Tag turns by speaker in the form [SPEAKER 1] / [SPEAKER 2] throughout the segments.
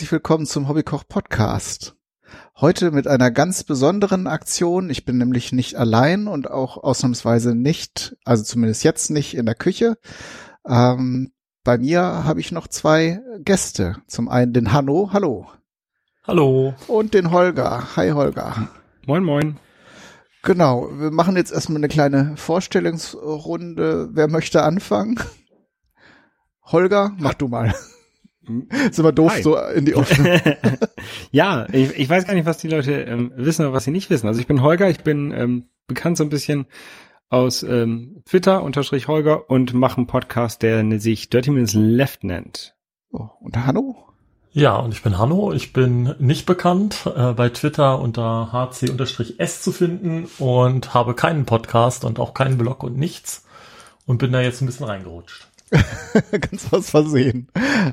[SPEAKER 1] herzlich willkommen zum Hobbykoch Podcast. Heute mit einer ganz besonderen Aktion. Ich bin nämlich nicht allein und auch ausnahmsweise nicht, also zumindest jetzt nicht in der Küche. Ähm, bei mir habe ich noch zwei Gäste. Zum einen den Hanno, hallo.
[SPEAKER 2] Hallo.
[SPEAKER 1] Und den Holger. Hi Holger.
[SPEAKER 2] Moin, moin.
[SPEAKER 1] Genau, wir machen jetzt erstmal eine kleine Vorstellungsrunde. Wer möchte anfangen? Holger, mach du mal. Ist immer doof, Hi. so in die Offene.
[SPEAKER 2] ja, ich, ich weiß gar nicht, was die Leute ähm, wissen oder was sie nicht wissen. Also ich bin Holger, ich bin ähm, bekannt so ein bisschen aus ähm, Twitter unterstrich Holger und mache einen Podcast, der sich Dirty Minutes Left nennt.
[SPEAKER 1] Oh, und Hanno?
[SPEAKER 3] Ja, und ich bin Hanno. Ich bin nicht bekannt, äh, bei Twitter unter hc-s zu finden und habe keinen Podcast und auch keinen Blog und nichts und bin da jetzt ein bisschen reingerutscht.
[SPEAKER 1] Ganz was versehen.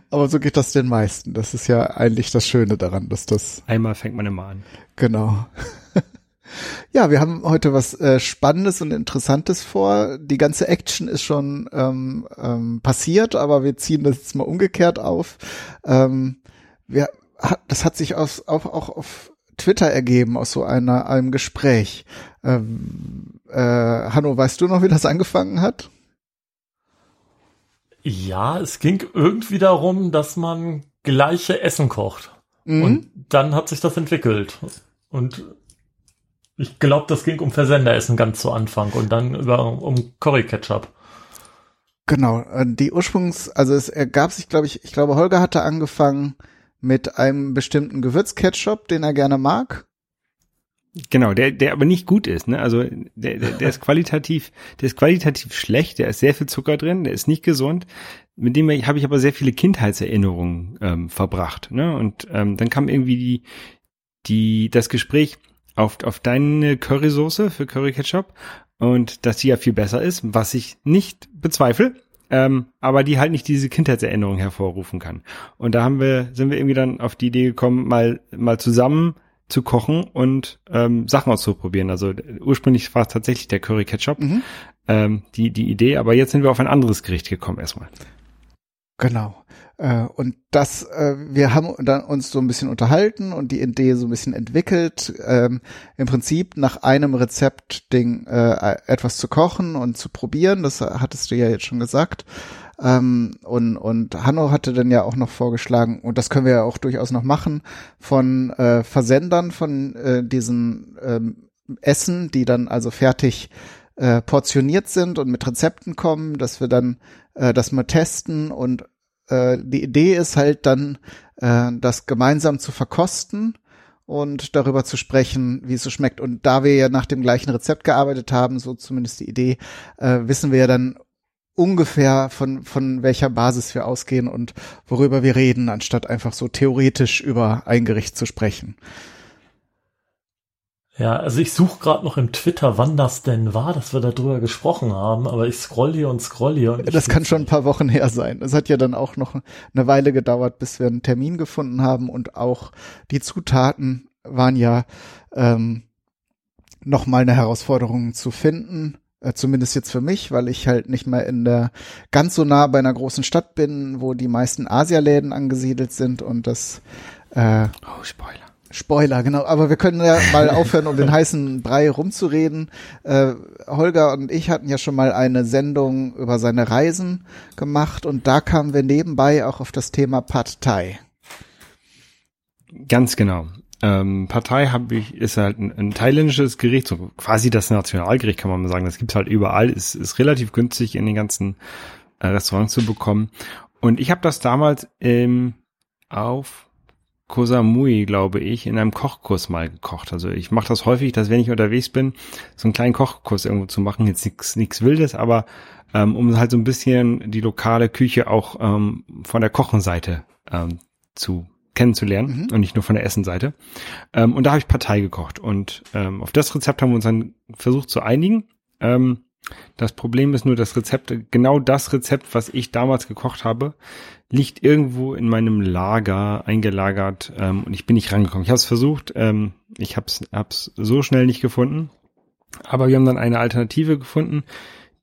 [SPEAKER 1] Aber so geht das den meisten. Das ist ja eigentlich das Schöne daran, dass das.
[SPEAKER 2] Einmal fängt man immer an.
[SPEAKER 1] Genau. Ja, wir haben heute was äh, Spannendes und Interessantes vor. Die ganze Action ist schon ähm, ähm, passiert, aber wir ziehen das jetzt mal umgekehrt auf. Ähm, wir, hat, das hat sich aus, auch, auch auf Twitter ergeben, aus so einer, einem Gespräch. Ähm, äh, Hanno, weißt du noch, wie das angefangen hat?
[SPEAKER 3] Ja, es ging irgendwie darum, dass man gleiche Essen kocht. Mhm. Und dann hat sich das entwickelt. Und ich glaube, das ging um Versenderessen ganz zu Anfang und dann über um Curry Ketchup.
[SPEAKER 1] Genau, äh, die Ursprungs, also es ergab sich, glaube ich, ich glaube, Holger hatte angefangen mit einem bestimmten Gewürzketchup, den er gerne mag.
[SPEAKER 2] Genau, der, der aber nicht gut ist, ne? Also der, der, der ist qualitativ, der ist qualitativ schlecht, der ist sehr viel Zucker drin, der ist nicht gesund. Mit dem habe ich aber sehr viele Kindheitserinnerungen ähm, verbracht, ne? Und ähm, dann kam irgendwie die, die, das Gespräch auf, auf deine Currysoße für Curry Ketchup und dass die ja viel besser ist, was ich nicht bezweifle ähm, aber die halt nicht diese Kindheitserinnerung hervorrufen kann. Und da haben wir, sind wir irgendwie dann auf die Idee gekommen, mal, mal zusammen zu kochen und ähm, Sachen auszuprobieren. Also ursprünglich war es tatsächlich der Curry Ketchup, mhm. ähm, die, die Idee, aber jetzt sind wir auf ein anderes Gericht gekommen erstmal.
[SPEAKER 1] Genau. Äh, und das, äh, wir haben dann uns so ein bisschen unterhalten und die Idee so ein bisschen entwickelt, ähm, im Prinzip nach einem Rezeptding äh, etwas zu kochen und zu probieren. Das hattest du ja jetzt schon gesagt. Ähm, und, und Hanno hatte dann ja auch noch vorgeschlagen, und das können wir ja auch durchaus noch machen, von äh, Versendern von äh, diesen ähm, Essen, die dann also fertig äh, portioniert sind und mit Rezepten kommen, dass wir dann äh, das mal testen und äh, die Idee ist halt dann, äh, das gemeinsam zu verkosten und darüber zu sprechen, wie es so schmeckt. Und da wir ja nach dem gleichen Rezept gearbeitet haben, so zumindest die Idee, äh, wissen wir ja dann ungefähr von, von welcher Basis wir ausgehen und worüber wir reden, anstatt einfach so theoretisch über ein Gericht zu sprechen.
[SPEAKER 3] Ja, also ich suche gerade noch im Twitter, wann das denn war, dass wir darüber gesprochen haben, aber ich scroll hier und scroll hier. Und
[SPEAKER 1] das kann schon ein paar Wochen her sein. Es hat ja dann auch noch eine Weile gedauert, bis wir einen Termin gefunden haben und auch die Zutaten waren ja ähm, noch mal eine Herausforderung zu finden. Äh, zumindest jetzt für mich, weil ich halt nicht mehr in der ganz so nah bei einer großen Stadt bin, wo die meisten Asialäden angesiedelt sind und das
[SPEAKER 2] äh, Oh, Spoiler.
[SPEAKER 1] Spoiler, genau. Aber wir können ja mal aufhören, um den heißen Brei rumzureden. Äh, Holger und ich hatten ja schon mal eine Sendung über seine Reisen gemacht und da kamen wir nebenbei auch auf das Thema Pad Thai.
[SPEAKER 2] Ganz genau. Ähm, Partei habe ich ist halt ein, ein thailändisches Gericht, so quasi das Nationalgericht kann man mal sagen. Das gibt's halt überall, ist, ist relativ günstig in den ganzen äh, Restaurants zu bekommen. Und ich habe das damals ähm, auf Koh Samui, glaube ich, in einem Kochkurs mal gekocht. Also ich mache das häufig, dass wenn ich unterwegs bin, so einen kleinen Kochkurs irgendwo zu machen. Jetzt nichts nichts Wildes, aber ähm, um halt so ein bisschen die lokale Küche auch ähm, von der Kochenseite ähm, zu kennenzulernen mhm. und nicht nur von der Essenseite. Ähm, und da habe ich Partei gekocht und ähm, auf das Rezept haben wir uns dann versucht zu einigen. Ähm, das Problem ist nur, das Rezept, genau das Rezept, was ich damals gekocht habe, liegt irgendwo in meinem Lager eingelagert ähm, und ich bin nicht rangekommen. Ich habe es versucht, ähm, ich habe es so schnell nicht gefunden, aber wir haben dann eine Alternative gefunden,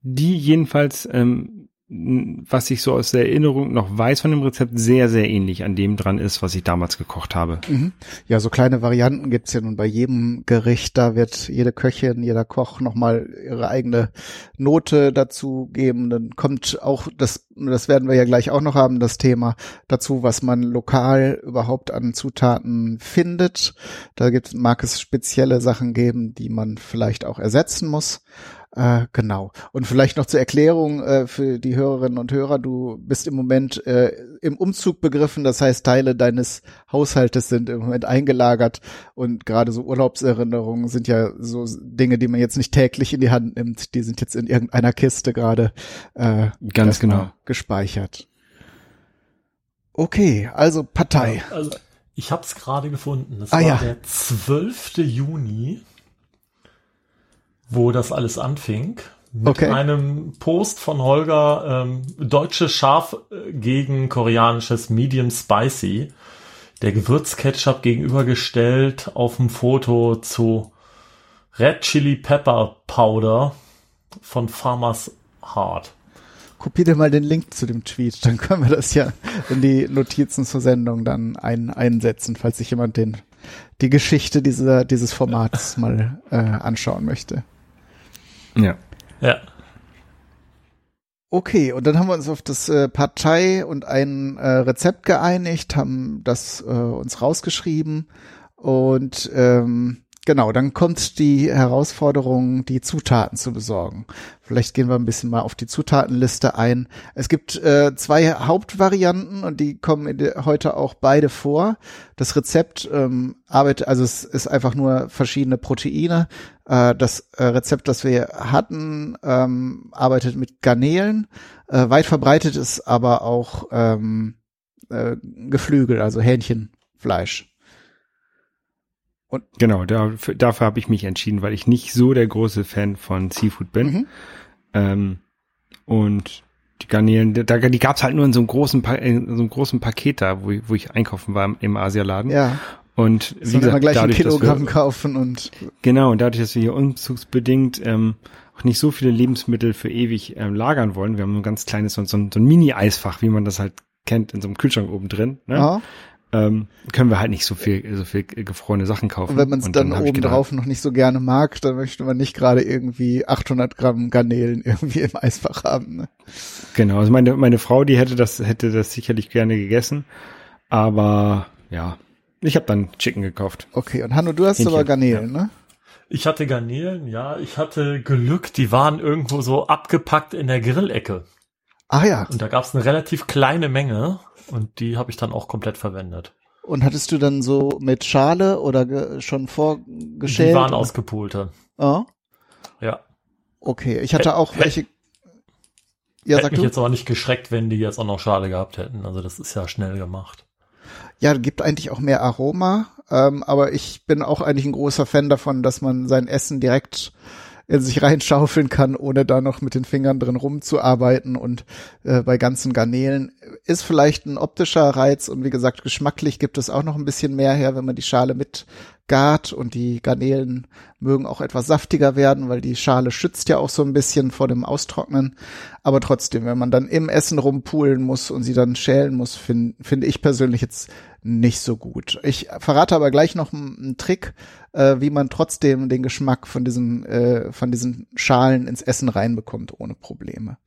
[SPEAKER 2] die jedenfalls ähm, was ich so aus der Erinnerung noch weiß von dem Rezept, sehr, sehr ähnlich an dem dran ist, was ich damals gekocht habe.
[SPEAKER 1] Mhm. Ja, so kleine Varianten gibt's ja nun bei jedem Gericht. Da wird jede Köchin, jeder Koch nochmal ihre eigene Note dazu geben. Dann kommt auch, das, das werden wir ja gleich auch noch haben, das Thema dazu, was man lokal überhaupt an Zutaten findet. Da gibt, mag es spezielle Sachen geben, die man vielleicht auch ersetzen muss. Äh, genau. Und vielleicht noch zur Erklärung äh, für die Hörerinnen und Hörer. Du bist im Moment äh, im Umzug begriffen. Das heißt, Teile deines Haushaltes sind im Moment eingelagert. Und gerade so Urlaubserinnerungen sind ja so Dinge, die man jetzt nicht täglich in die Hand nimmt. Die sind jetzt in irgendeiner Kiste gerade äh,
[SPEAKER 2] ganz genau
[SPEAKER 1] gespeichert. Okay, also Partei.
[SPEAKER 3] Ja, also ich habe es gerade gefunden. Es
[SPEAKER 1] ah,
[SPEAKER 3] war
[SPEAKER 1] ja.
[SPEAKER 3] der 12. Juni wo das alles anfing. Mit
[SPEAKER 1] Okay.
[SPEAKER 3] einem Post von Holger, ähm, deutsches Schaf äh, gegen koreanisches Medium Spicy. Der Gewürzketchup gegenübergestellt auf dem Foto zu Red Chili Pepper Powder von Farmers Heart.
[SPEAKER 1] Kopier dir mal den Link zu dem Tweet, dann können wir das ja in die Notizen zur Sendung dann ein, einsetzen, falls sich jemand den, die Geschichte dieser, dieses Formats mal äh, anschauen möchte.
[SPEAKER 2] Ja.
[SPEAKER 3] Ja.
[SPEAKER 1] Okay, und dann haben wir uns auf das äh, Partei und ein äh, Rezept geeinigt, haben das äh, uns rausgeschrieben und ähm, genau, dann kommt die Herausforderung, die Zutaten zu besorgen. Vielleicht gehen wir ein bisschen mal auf die Zutatenliste ein. Es gibt äh, zwei Hauptvarianten und die kommen heute auch beide vor. Das Rezept ähm, arbeitet, also es ist einfach nur verschiedene Proteine. Äh, das äh, Rezept, das wir hatten, ähm, arbeitet mit Garnelen. Äh, weit verbreitet ist aber auch ähm, äh, Geflügel, also Hähnchenfleisch.
[SPEAKER 2] Genau, da, dafür habe ich mich entschieden, weil ich nicht so der große Fan von Seafood bin.
[SPEAKER 1] Mhm.
[SPEAKER 2] Ähm, und die Garnelen, da, die gab's halt nur in so einem großen, pa in so einem großen Paket da, wo ich, wo ich einkaufen war im, Asialaden.
[SPEAKER 1] Ja,
[SPEAKER 2] Und wie gesagt,
[SPEAKER 1] gleich ein
[SPEAKER 2] dadurch, dass
[SPEAKER 1] Kilogramm
[SPEAKER 2] wir,
[SPEAKER 1] kaufen und
[SPEAKER 2] genau, und dadurch, dass wir hier umzugsbedingt ähm, auch nicht so viele Lebensmittel für ewig ähm, lagern wollen, wir haben ein ganz kleines, so, so ein, so ein Mini-Eisfach, wie man das halt kennt, in so einem Kühlschrank oben drin, ne?
[SPEAKER 1] ja.
[SPEAKER 2] Ähm, können wir halt nicht so viel, so viel gefrorene Sachen kaufen.
[SPEAKER 1] Und wenn man es dann,
[SPEAKER 2] hab ich
[SPEAKER 1] oben
[SPEAKER 2] gedacht,
[SPEAKER 1] drauf noch nicht so gerne mag, dann möchte man nicht gerade irgendwie 800 Gramm Garnelen irgendwie im Eisfach haben. Ne?
[SPEAKER 2] Genau, also meine, meine Frau, die hätte das, hätte das sicherlich gerne gegessen. Aber ja, ich habe dann Chicken gekauft.
[SPEAKER 1] Okay, und Hanno, du hast
[SPEAKER 2] Hähnchen,
[SPEAKER 1] aber Garnelen, ne?
[SPEAKER 3] Ich hatte Garnelen, ja. Ich hatte Glück, die waren irgendwo so abgepackt in der Grillecke.
[SPEAKER 1] Ah ja,
[SPEAKER 3] Und da gab es eine relativ kleine Menge und die habe ich dann auch komplett verwendet.
[SPEAKER 1] und hattest du dann so mit Schale oder schon vorgeschält?
[SPEAKER 3] Die waren
[SPEAKER 1] oder?
[SPEAKER 3] ausgepulte.
[SPEAKER 1] Ah,
[SPEAKER 3] Ja.
[SPEAKER 1] okay, ich hatte auch
[SPEAKER 3] Hä-
[SPEAKER 1] welche. Ja,
[SPEAKER 3] Hätte mich
[SPEAKER 1] du.
[SPEAKER 3] jetzt aber nicht geschreckt, wenn die jetzt auch noch Schale gehabt hätten. Also das ist ja schnell gemacht.
[SPEAKER 1] Ja, gibt eigentlich auch mehr Aroma, ähm, aber ich bin auch eigentlich ein großer Fan davon, dass man sein Essen direkt in sich reinschaufeln kann, ohne da noch mit den Fingern drin rumzuarbeiten. Und äh, bei ganzen Garnelen ist vielleicht ein optischer Reiz und wie gesagt, geschmacklich gibt es auch noch ein bisschen mehr her, wenn man die Schale mit gart und die Garnelen mögen auch etwas saftiger werden, weil die Schale schützt ja auch so ein bisschen vor dem Austrocknen. Aber trotzdem, wenn man dann im Essen rumpulen muss und sie dann schälen muss, finde find ich persönlich jetzt nicht so gut. Ich verrate aber gleich noch einen, Trick, äh, wie man trotzdem den Geschmack von diesen, äh, von diesen Schalen ins Essen reinbekommt, ohne Probleme.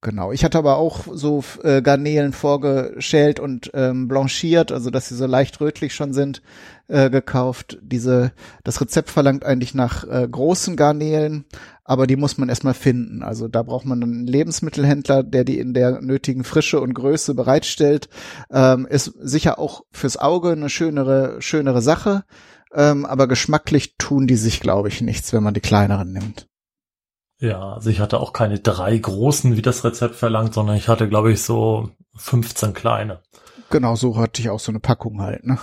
[SPEAKER 1] Genau. Ich hatte aber auch so äh, Garnelen vorgeschält und ähm, blanchiert, also dass sie so leicht rötlich schon sind, äh, gekauft. Diese, das Rezept verlangt eigentlich nach äh, großen Garnelen, aber die muss man erstmal finden. Also da braucht man einen Lebensmittelhändler, der die in der nötigen Frische und Größe bereitstellt. Ähm, ist sicher auch fürs Auge eine schönere, schönere Sache. Ähm, aber geschmacklich tun die sich, glaube ich, nichts, wenn man die kleineren nimmt.
[SPEAKER 3] Ja, also ich hatte auch keine drei großen, wie das Rezept verlangt, sondern ich hatte, glaube ich, so 15 kleine.
[SPEAKER 1] Genau, so hatte ich auch so eine Packung halt, ne?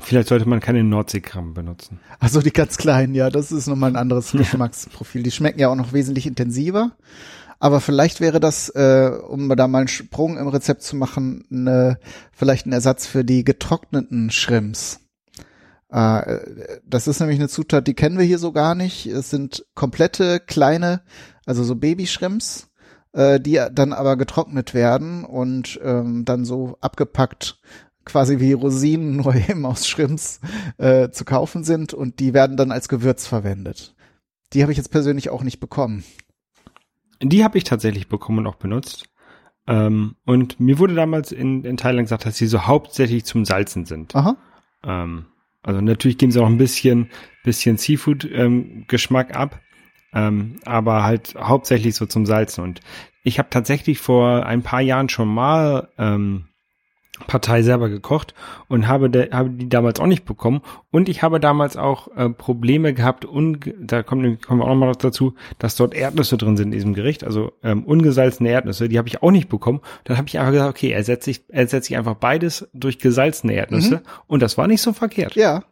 [SPEAKER 2] Vielleicht sollte man keine Nordseekram benutzen.
[SPEAKER 1] Also die ganz kleinen, ja, das ist nochmal ein anderes Geschmacksprofil. Die schmecken ja auch noch wesentlich intensiver. Aber vielleicht wäre das, äh, um da mal einen Sprung im Rezept zu machen, eine, vielleicht ein Ersatz für die getrockneten Shrimps. Äh, das ist nämlich eine Zutat, die kennen wir hier so gar nicht. Es sind komplette kleine, also so Babyshrimps, äh, die dann aber getrocknet werden und ähm, dann so abgepackt quasi wie Rosinen nur eben aus Shrimps äh, zu kaufen sind und die werden dann als Gewürz verwendet. Die habe ich jetzt persönlich auch nicht bekommen.
[SPEAKER 2] Die habe ich tatsächlich bekommen und auch benutzt. Ähm, und mir wurde damals in, in Thailand gesagt, dass sie so hauptsächlich zum Salzen sind.
[SPEAKER 1] Aha.
[SPEAKER 2] Ähm, also natürlich geben sie auch ein bisschen, bisschen Seafood-Geschmack ähm, ab, ähm, aber halt hauptsächlich so zum Salzen. Und ich habe tatsächlich vor ein paar Jahren schon mal ähm, Partei selber gekocht und habe, de, habe die damals auch nicht bekommen. Und ich habe damals auch äh, Probleme gehabt, und da kommen, kommen wir auch nochmal dazu, dass dort Erdnüsse drin sind in diesem Gericht, also ähm, ungesalzene Erdnüsse, die habe ich auch nicht bekommen. Dann habe ich einfach gesagt, okay, ersetze ich, ersetze ich einfach beides durch gesalzene Erdnüsse. Mhm. Und das war nicht so verkehrt.
[SPEAKER 1] Ja,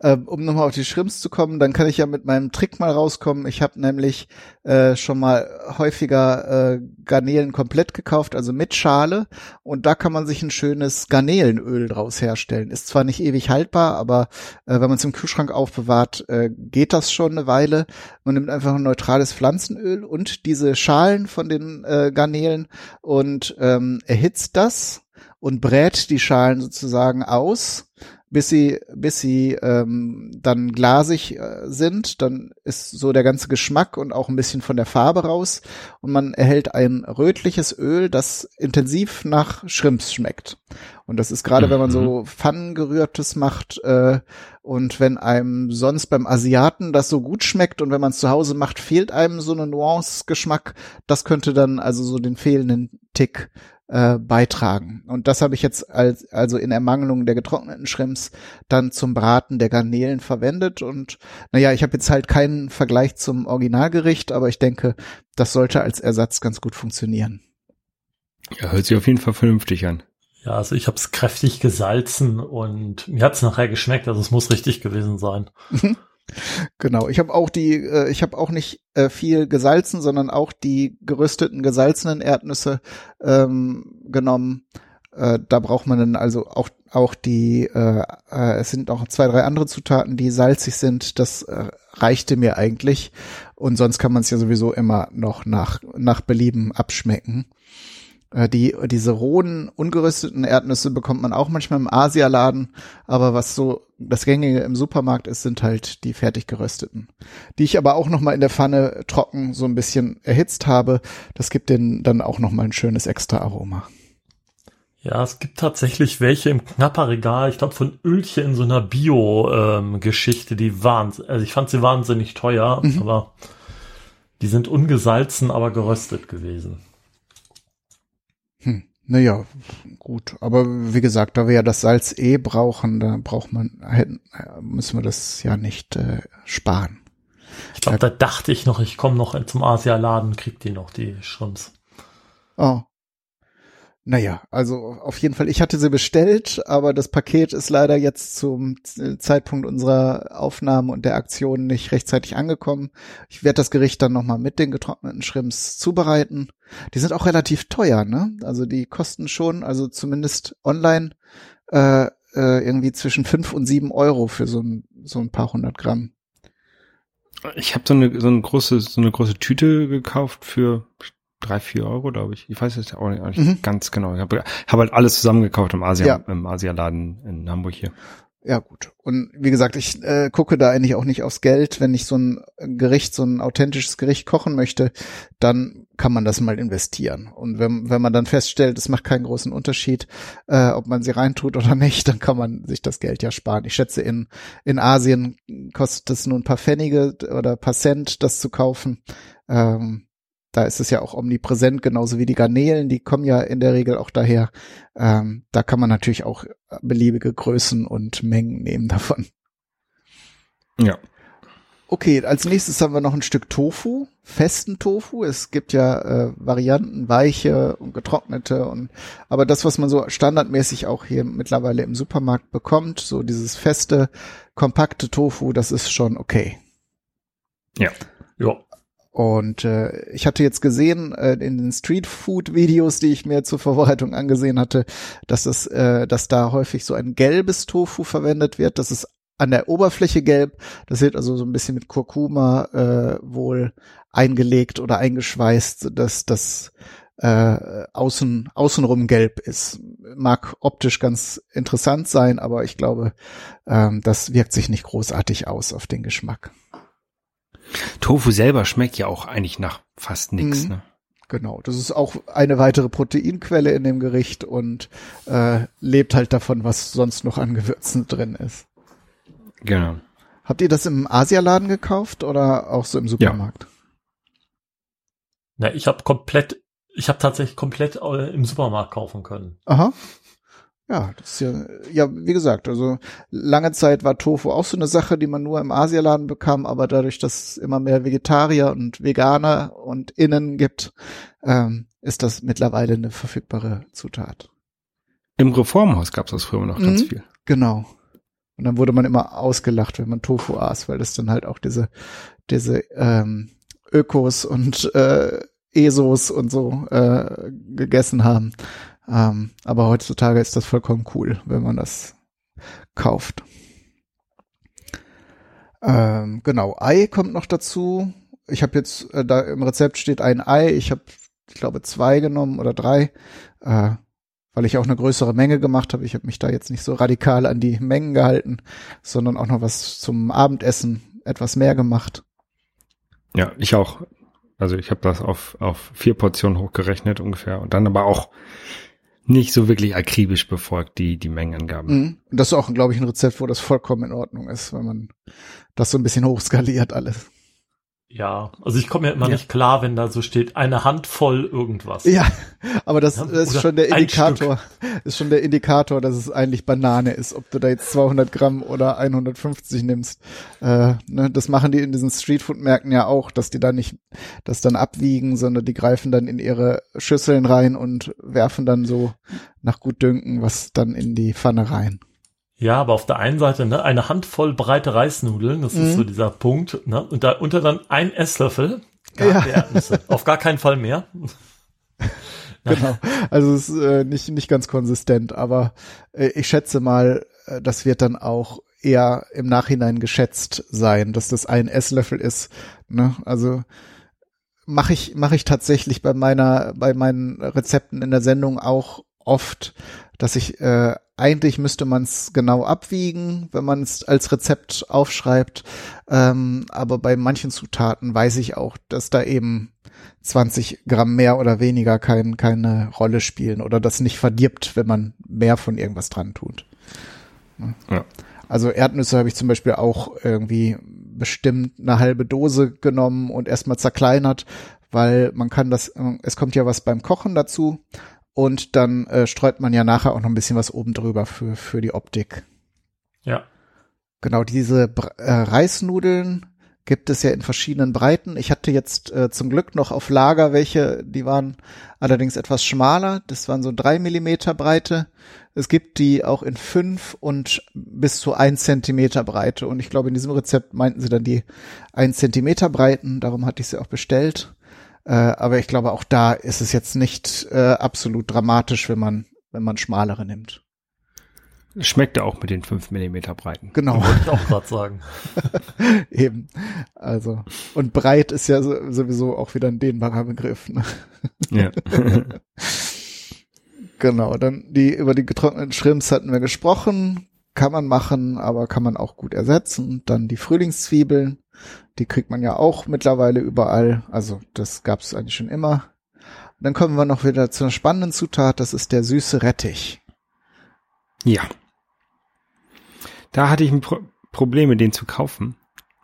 [SPEAKER 1] äh, um nochmal auf die Shrimps zu kommen, dann kann ich ja mit meinem Trick mal rauskommen. Ich habe nämlich äh, schon mal häufiger äh, Garnelen komplett gekauft, also mit Schale. Und da kann man sich ein schönes Garnelenöl draus herstellen. Ist zwar nicht ewig haltbar, aber äh, wenn man es im Kühlschrank aufbewahrt, äh, geht das schon eine Weile. Man nimmt einfach ein neutrales Pflanzenöl und diese Schalen von den äh, Garnelen und ähm, erhitzt das und brät die Schalen sozusagen aus bis sie, bis sie ähm, dann glasig äh, sind, dann ist so der ganze Geschmack und auch ein bisschen von der Farbe raus und man erhält ein rötliches Öl, das intensiv nach Shrimps schmeckt. Und das ist gerade, mhm. wenn man so mhm. Pfannengerührtes macht äh, und wenn einem sonst beim Asiaten das so gut schmeckt und wenn man es zu Hause macht, fehlt einem so eine Nuance-Geschmack. Das könnte dann also so den fehlenden Tick äh, beitragen. Und das habe ich jetzt als, also in Ermangelung der getrockneten Shrimps dann zum Braten der Garnelen verwendet. Und naja, ich habe jetzt halt keinen Vergleich zum Originalgericht, aber ich denke, das sollte als Ersatz ganz gut funktionieren.
[SPEAKER 2] Ja, hört sich auf jeden Fall vernünftig an.
[SPEAKER 3] Ja, also ich habe es kräftig gesalzen und mir hat es nachher geschmeckt, also es muss richtig gewesen sein.
[SPEAKER 1] Genau, ich habe auch die, äh, ich habe auch nicht äh, viel gesalzen, sondern auch die gerösteten gesalzenen Erdnüsse ähm, genommen. Äh, da braucht man dann also auch auch die, äh, äh, es sind noch zwei, drei andere Zutaten, die salzig sind. Das äh, reichte mir eigentlich. Und sonst kann man es ja sowieso immer noch nach nach Belieben abschmecken. Äh, die, diese rohen, ungerüsteten Erdnüsse bekommt man auch manchmal im Asialaden, aber was so das Gängige im Supermarkt ist, sind halt die fertig gerösteten. Die ich aber auch nochmal in der Pfanne trocken so ein bisschen erhitzt habe. Das gibt denen dann auch nochmal ein schönes extra Aroma.
[SPEAKER 3] Ja, es gibt tatsächlich welche im Knapperregal, ich glaube von Ölche in so einer Bio-Geschichte, ähm, die waren, also ich fand sie wahnsinnig teuer, mhm. aber die sind ungesalzen, aber geröstet gewesen.
[SPEAKER 1] Hm. Naja, gut. Aber wie gesagt, da wir ja das Salz eh brauchen, da braucht man, hätten, müssen wir das ja nicht äh, sparen.
[SPEAKER 3] Ich glaube, da dachte ich noch, ich komme noch zum Asialaden, krieg die noch, die Schrimps.
[SPEAKER 1] Oh, naja, also auf jeden Fall, ich hatte sie bestellt, aber das Paket ist leider jetzt zum Zeitpunkt unserer Aufnahme und der Aktion nicht rechtzeitig angekommen. Ich werde das Gericht dann nochmal mit den getrockneten Shrimps zubereiten. Die sind auch relativ teuer, ne? Also die kosten schon, also zumindest online, äh, äh, irgendwie zwischen fünf und sieben Euro für so ein, so ein paar hundert Gramm.
[SPEAKER 2] Ich habe so eine, so eine so eine große Tüte gekauft für drei, vier Euro, glaube ich. Ich weiß es auch nicht, auch nicht mhm. ganz genau. Ich habe hab halt alles zusammengekauft im Asia, ja. im Asialaden in Hamburg hier.
[SPEAKER 1] Ja, gut. Und wie gesagt, ich äh, gucke da eigentlich auch nicht aufs Geld. Wenn ich so ein Gericht, so ein authentisches Gericht kochen möchte, dann kann man das mal investieren. Und wenn, wenn man dann feststellt, es macht keinen großen Unterschied, äh, ob man sie reintut oder nicht, dann kann man sich das Geld ja sparen. Ich schätze, in, in Asien kostet es nur ein paar Pfennige oder paar Cent, das zu kaufen. Ähm, da ist es ja auch omnipräsent, genauso wie die Garnelen, die kommen ja in der Regel auch daher. Ähm, da kann man natürlich auch beliebige Größen und Mengen nehmen davon.
[SPEAKER 2] Ja.
[SPEAKER 1] Okay, als nächstes haben wir noch ein Stück Tofu, festen Tofu. Es gibt ja äh, Varianten, weiche und getrocknete und aber das, was man so standardmäßig auch hier mittlerweile im Supermarkt bekommt, so dieses feste, kompakte Tofu, das ist schon okay.
[SPEAKER 2] Ja. Ja.
[SPEAKER 1] Und äh, ich hatte jetzt gesehen äh, in den Street Food Videos, die ich mir zur Vorbereitung angesehen hatte, dass es, äh, dass da häufig so ein gelbes Tofu verwendet wird. Das ist an der Oberfläche gelb. Das wird also so ein bisschen mit Kurkuma äh, wohl eingelegt oder eingeschweißt, dass das äh, außen außenrum gelb ist. Mag optisch ganz interessant sein, aber ich glaube, ähm, das wirkt sich nicht großartig aus auf den Geschmack.
[SPEAKER 2] Tofu selber schmeckt ja auch eigentlich nach fast nix.
[SPEAKER 1] Mhm.
[SPEAKER 2] Ne?
[SPEAKER 1] Genau, das ist auch eine weitere Proteinquelle in dem Gericht und äh, lebt halt davon, was sonst noch an Gewürzen drin ist.
[SPEAKER 2] Genau.
[SPEAKER 1] Habt ihr das im Asialaden gekauft oder auch so im Supermarkt?
[SPEAKER 3] Na, ich habe komplett, ich habe tatsächlich komplett äh, im Supermarkt kaufen können.
[SPEAKER 1] Aha. Ja, das ist ja, ja, wie gesagt, also lange Zeit war Tofu auch so eine Sache, die man nur im Asialaden bekam, aber dadurch, dass es immer mehr Vegetarier und Veganer und Innen gibt, ähm, ist das mittlerweile eine verfügbare Zutat.
[SPEAKER 2] Im Reformhaus gab es das früher noch ganz
[SPEAKER 1] Mhm.
[SPEAKER 2] viel.
[SPEAKER 1] Genau. Und dann wurde man immer ausgelacht, wenn man Tofu aß, weil das dann halt auch diese, diese ähm, Ökos und äh, Esos und so äh, gegessen haben. Ähm, aber heutzutage ist das vollkommen cool, wenn man das kauft. Ähm, genau, Ei kommt noch dazu. Ich habe jetzt, äh, da im Rezept steht ein Ei. Ich habe, ich glaube, zwei genommen oder drei, äh, weil ich auch eine größere Menge gemacht habe. Ich habe mich da jetzt nicht so radikal an die Mengen gehalten, sondern auch noch was zum Abendessen etwas mehr gemacht.
[SPEAKER 2] Ja, ich auch. Also ich habe das auf, auf vier Portionen hochgerechnet ungefähr und dann aber auch nicht so wirklich akribisch befolgt, die, die Mengenangaben.
[SPEAKER 1] Mhm. Und das ist auch, glaube ich, ein Rezept, wo das vollkommen in Ordnung ist, wenn man das so ein bisschen hochskaliert alles.
[SPEAKER 3] Ja, also ich komme ja immer
[SPEAKER 1] Ja.
[SPEAKER 3] nicht klar, wenn da so steht, eine Handvoll irgendwas.
[SPEAKER 1] Ja, aber das,
[SPEAKER 3] Ja,
[SPEAKER 1] das ist schon der Indikator, ist schon der Indikator, dass es eigentlich Banane ist, ob du da jetzt 200 Gramm oder 150 nimmst. Äh, ne, das machen die in diesen Streetfood-Märkten ja auch, dass die da nicht das dann abwiegen, sondern die greifen dann in ihre Schüsseln rein und werfen dann so nach Gutdünken was dann in die Pfanne rein.
[SPEAKER 3] Ja, aber auf der einen Seite, ne, eine Handvoll breite Reisnudeln, das
[SPEAKER 1] Mhm.
[SPEAKER 3] ist so dieser Punkt, ne, und da unter dann ein Esslöffel
[SPEAKER 1] Ja.
[SPEAKER 3] Erdnüsse. Auf gar keinen Fall mehr.
[SPEAKER 1] Genau. Also es ist äh, nicht, nicht ganz konsistent, aber äh, ich schätze mal, äh, das wird dann auch eher im Nachhinein geschätzt sein, dass das ein Esslöffel ist. Ne? Also mache ich, mache ich tatsächlich bei meiner, bei meinen Rezepten in der Sendung auch oft, dass ich äh, eigentlich müsste man es genau abwiegen, wenn man es als Rezept aufschreibt. Ähm, aber bei manchen Zutaten weiß ich auch, dass da eben 20 Gramm mehr oder weniger kein, keine Rolle spielen oder das nicht verdirbt, wenn man mehr von irgendwas dran tut. Ne?
[SPEAKER 2] Ja.
[SPEAKER 1] Also Erdnüsse habe ich zum Beispiel auch irgendwie bestimmt eine halbe Dose genommen und erstmal zerkleinert, weil man kann das, es kommt ja was beim Kochen dazu und dann äh, streut man ja nachher auch noch ein bisschen was oben drüber für, für die Optik.
[SPEAKER 3] Ja.
[SPEAKER 1] Genau, diese äh, Reisnudeln gibt es ja in verschiedenen Breiten. Ich hatte jetzt äh, zum Glück noch auf Lager welche, die waren allerdings etwas schmaler. Das waren so drei Millimeter Breite. Es gibt die auch in fünf und bis zu ein Zentimeter Breite. Und ich glaube, in diesem Rezept meinten sie dann die ein Zentimeter Breiten. Darum hatte ich sie auch bestellt. Äh, aber ich glaube, auch da ist es jetzt nicht äh, absolut dramatisch, wenn man, wenn man schmalere nimmt.
[SPEAKER 2] Schmeckt ja auch mit den 5 Millimeter Breiten.
[SPEAKER 1] Genau.
[SPEAKER 3] Wollte ich auch gerade sagen.
[SPEAKER 1] Eben. Also. Und breit ist ja so, sowieso auch wieder ein dehnbarer Begriff. Ne?
[SPEAKER 2] Ja.
[SPEAKER 1] Genau. Dann die, über die getrockneten Shrimps hatten wir gesprochen. Kann man machen, aber kann man auch gut ersetzen. Dann die Frühlingszwiebeln. Die kriegt man ja auch mittlerweile überall. Also, das gab es eigentlich schon immer. Dann kommen wir noch wieder zu einer spannenden Zutat. Das ist der süße Rettich.
[SPEAKER 2] ja. Da hatte ich ein Pro Problem, den zu kaufen,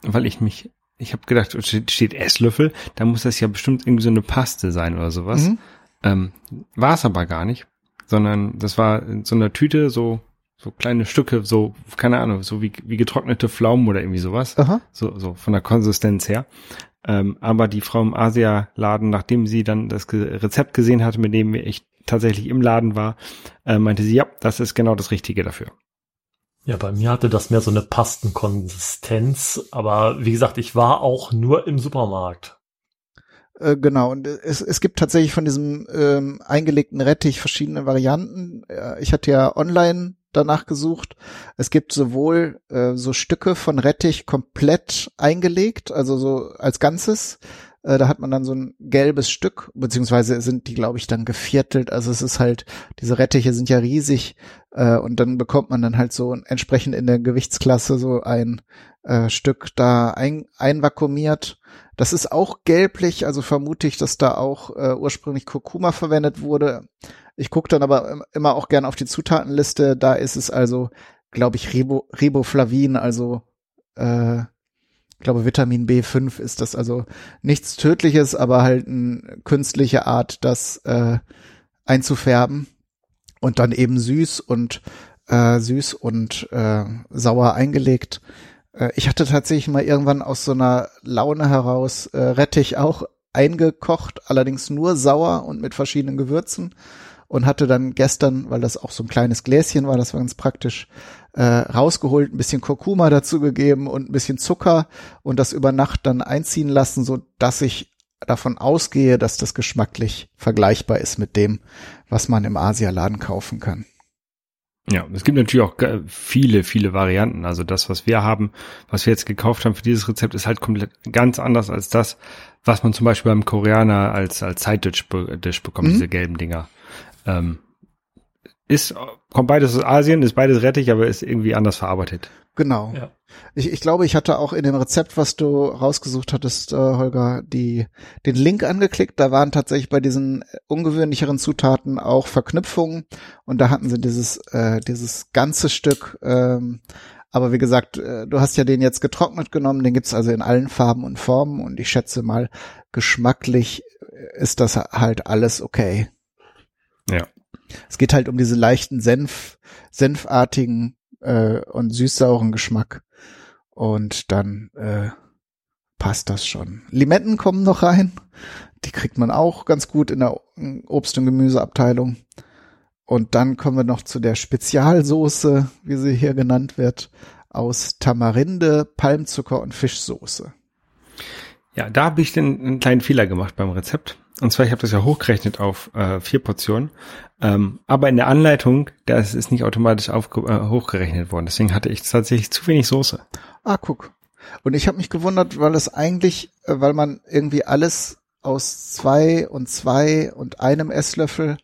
[SPEAKER 2] weil ich mich, ich habe gedacht, steht, steht Esslöffel, da muss das ja bestimmt irgendwie so eine Paste sein oder sowas.
[SPEAKER 1] Mhm.
[SPEAKER 2] Ähm, war es aber gar nicht, sondern das war in so einer Tüte so so kleine Stücke, so keine Ahnung, so wie wie getrocknete Pflaumen oder irgendwie sowas,
[SPEAKER 1] Aha.
[SPEAKER 2] so so von der Konsistenz her. Ähm, aber die Frau im Asia-Laden, nachdem sie dann das Rezept gesehen hatte, mit dem ich tatsächlich im Laden war, äh, meinte sie, ja, das ist genau das Richtige dafür.
[SPEAKER 3] Ja, bei mir hatte das mehr so eine Pastenkonsistenz, aber wie gesagt, ich war auch nur im Supermarkt.
[SPEAKER 1] Äh, genau, und es, es gibt tatsächlich von diesem ähm, eingelegten Rettich verschiedene Varianten. Äh, ich hatte ja online danach gesucht. Es gibt sowohl äh, so Stücke von Rettich komplett eingelegt, also so als Ganzes. Äh, da hat man dann so ein gelbes Stück, beziehungsweise sind die, glaube ich, dann geviertelt. Also es ist halt, diese Rettiche sind ja riesig äh, und dann bekommt man dann halt so entsprechend in der Gewichtsklasse so ein äh, Stück da ein, einvakuumiert. Das ist auch gelblich, also vermute ich, dass da auch äh, ursprünglich Kurkuma verwendet wurde. Ich gucke dann aber immer auch gern auf die Zutatenliste. Da ist es also, glaube ich, Ribo, Riboflavin, also äh, ich glaube Vitamin B5 ist das also nichts Tödliches, aber halt eine künstliche Art, das äh, einzufärben und dann eben süß und äh, süß und äh, sauer eingelegt. Äh, ich hatte tatsächlich mal irgendwann aus so einer Laune heraus äh, Rettich auch eingekocht, allerdings nur sauer und mit verschiedenen Gewürzen und hatte dann gestern, weil das auch so ein kleines Gläschen war, das war ganz praktisch, äh, rausgeholt, ein bisschen Kurkuma dazu gegeben und ein bisschen Zucker und das über Nacht dann einziehen lassen, so dass ich davon ausgehe, dass das geschmacklich vergleichbar ist mit dem, was man im Asialaden kaufen kann.
[SPEAKER 2] Ja, es gibt natürlich auch viele, viele Varianten. Also das, was wir haben, was wir jetzt gekauft haben für dieses Rezept, ist halt komplett ganz anders als das, was man zum Beispiel beim Koreaner als, als Side-Dish bekommt, mhm. diese gelben Dinger. Ähm, ist, kommt beides aus Asien, ist beides rettig, aber ist irgendwie anders verarbeitet.
[SPEAKER 1] Genau. Ja. Ich, ich glaube, ich hatte auch in dem Rezept, was du rausgesucht hattest, äh, Holger, die, den Link angeklickt. Da waren tatsächlich bei diesen ungewöhnlicheren Zutaten auch Verknüpfungen und da hatten sie dieses, äh, dieses ganze Stück. Ähm, aber wie gesagt, äh, du hast ja den jetzt getrocknet genommen, den gibt's also in allen Farben und Formen und ich schätze mal, geschmacklich ist das halt alles okay.
[SPEAKER 2] Ja.
[SPEAKER 1] Es geht halt um diese leichten Senf, senfartigen äh, und süß-sauren Geschmack. Und dann äh, passt das schon. Limetten kommen noch rein. Die kriegt man auch ganz gut in der Obst- und Gemüseabteilung. Und dann kommen wir noch zu der Spezialsoße, wie sie hier genannt wird, aus Tamarinde, Palmzucker und Fischsoße.
[SPEAKER 2] Ja, da habe ich den, einen kleinen Fehler gemacht beim Rezept. Und zwar, ich habe das ja hochgerechnet auf äh, vier Portionen. Ähm, aber in der Anleitung, das ist nicht automatisch auf, äh, hochgerechnet worden. Deswegen hatte ich tatsächlich zu wenig Soße.
[SPEAKER 1] Ah, guck. Und ich habe mich gewundert, weil es eigentlich, äh, weil man irgendwie alles aus zwei und zwei und einem Esslöffel,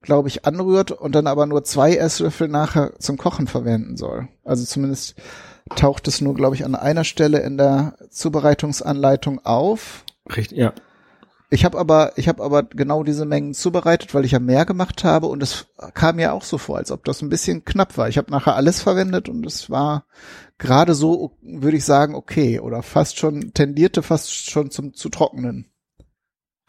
[SPEAKER 1] glaube ich, anrührt und dann aber nur zwei Esslöffel nachher zum Kochen verwenden soll. Also zumindest taucht es nur, glaube ich, an einer Stelle in der Zubereitungsanleitung auf.
[SPEAKER 2] Richtig, ja.
[SPEAKER 1] Ich habe aber, ich habe aber genau diese Mengen zubereitet, weil ich ja mehr gemacht habe und es kam mir auch so vor, als ob das ein bisschen knapp war. Ich habe nachher alles verwendet und es war gerade so, würde ich sagen, okay oder fast schon tendierte fast schon zum zu trocknen.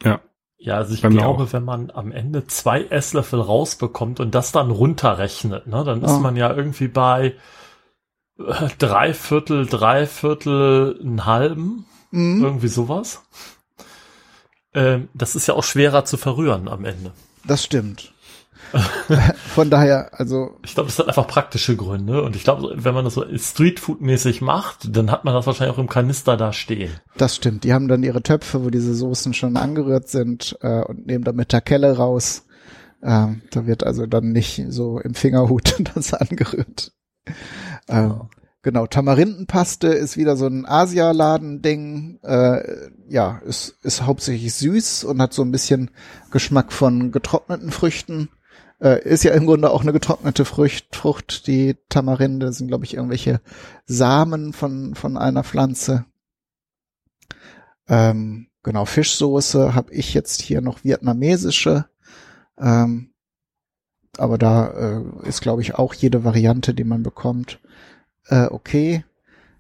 [SPEAKER 3] Ja. Ja, also ich glaube, wenn man am Ende zwei Esslöffel rausbekommt und das dann runterrechnet, ne, dann ist oh. man ja irgendwie bei äh, drei Viertel, drei Viertel, einen halben, mhm. irgendwie sowas. Ähm, das ist ja auch schwerer zu verrühren am Ende.
[SPEAKER 1] Das stimmt. Von daher, also.
[SPEAKER 3] Ich glaube, das hat einfach praktische Gründe. Und ich glaube, wenn man das so Streetfood-mäßig macht, dann hat man das wahrscheinlich auch im Kanister da stehen.
[SPEAKER 1] Das stimmt. Die haben dann ihre Töpfe, wo diese Soßen schon angerührt sind äh, und nehmen damit Takelle raus. Ähm, da wird also dann nicht so im Fingerhut das angerührt. Ähm, ja. Genau, Tamarindenpaste ist wieder so ein Asialaden-Ding. Äh, ja, ist, ist hauptsächlich süß und hat so ein bisschen Geschmack von getrockneten Früchten. Äh, ist ja im Grunde auch eine getrocknete Frucht, Frucht die Tamarinde sind, glaube ich, irgendwelche Samen von, von einer Pflanze. Ähm, genau, Fischsoße habe ich jetzt hier noch vietnamesische. Ähm, aber da äh, ist, glaube ich, auch jede Variante, die man bekommt äh, okay.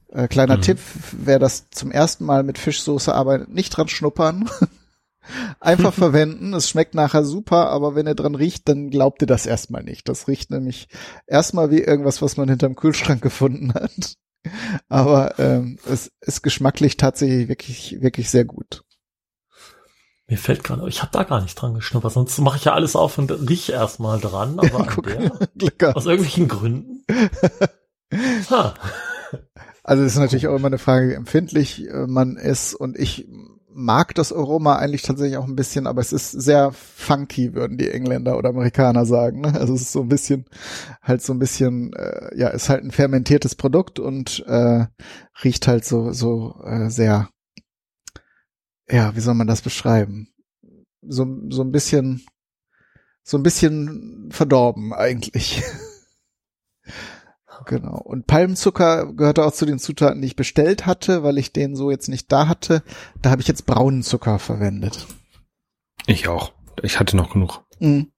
[SPEAKER 1] Äh, kleiner mhm. Tipp, wer das zum ersten Mal mit Fischsoße arbeitet, nicht dran schnuppern. Einfach verwenden. Es schmeckt nachher super, aber wenn ihr dran riecht, dann glaubt ihr das erstmal nicht. Das riecht nämlich erstmal wie irgendwas, was man hinterm Kühlschrank gefunden hat. Aber ähm, es ist geschmacklich tatsächlich wirklich, wirklich sehr gut.
[SPEAKER 3] Mir fällt gerade, ich habe da gar nicht dran geschnuppert, sonst mache ich ja alles auf und riech erstmal dran, aber Guck, der, aus irgendwelchen Gründen.
[SPEAKER 1] Also ist natürlich auch immer eine Frage, wie empfindlich äh, man ist. Und ich mag das Aroma eigentlich tatsächlich auch ein bisschen, aber es ist sehr funky, würden die Engländer oder Amerikaner sagen. Ne? Also es ist so ein bisschen, halt so ein bisschen, äh, ja, ist halt ein fermentiertes Produkt und äh, riecht halt so, so äh, sehr, ja, wie soll man das beschreiben? So, so ein bisschen, so ein bisschen verdorben eigentlich. Genau. Und Palmzucker gehörte auch zu den Zutaten, die ich bestellt hatte, weil ich den so jetzt nicht da hatte. Da habe ich jetzt braunen Zucker verwendet.
[SPEAKER 2] Ich auch. Ich hatte noch genug.
[SPEAKER 3] Mhm.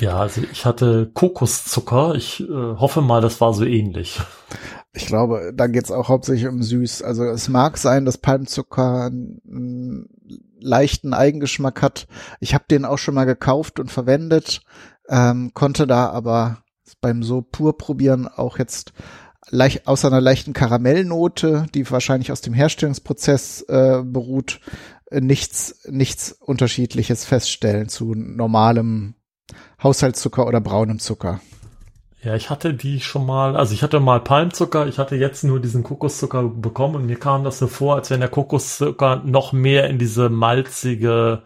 [SPEAKER 3] Ja, also ich hatte Kokoszucker. Ich äh, hoffe mal, das war so ähnlich.
[SPEAKER 1] Ich glaube, da geht's auch hauptsächlich um süß. Also es mag sein, dass Palmzucker einen leichten Eigengeschmack hat. Ich habe den auch schon mal gekauft und verwendet, ähm, konnte da aber beim so pur probieren auch jetzt leicht, außer einer leichten Karamellnote, die wahrscheinlich aus dem Herstellungsprozess äh, beruht, äh, nichts, nichts unterschiedliches feststellen zu normalem Haushaltszucker oder braunem Zucker.
[SPEAKER 3] Ja, ich hatte die schon mal, also ich hatte mal Palmzucker, ich hatte jetzt nur diesen Kokoszucker bekommen und mir kam das so vor, als wenn der Kokoszucker noch mehr in diese malzige,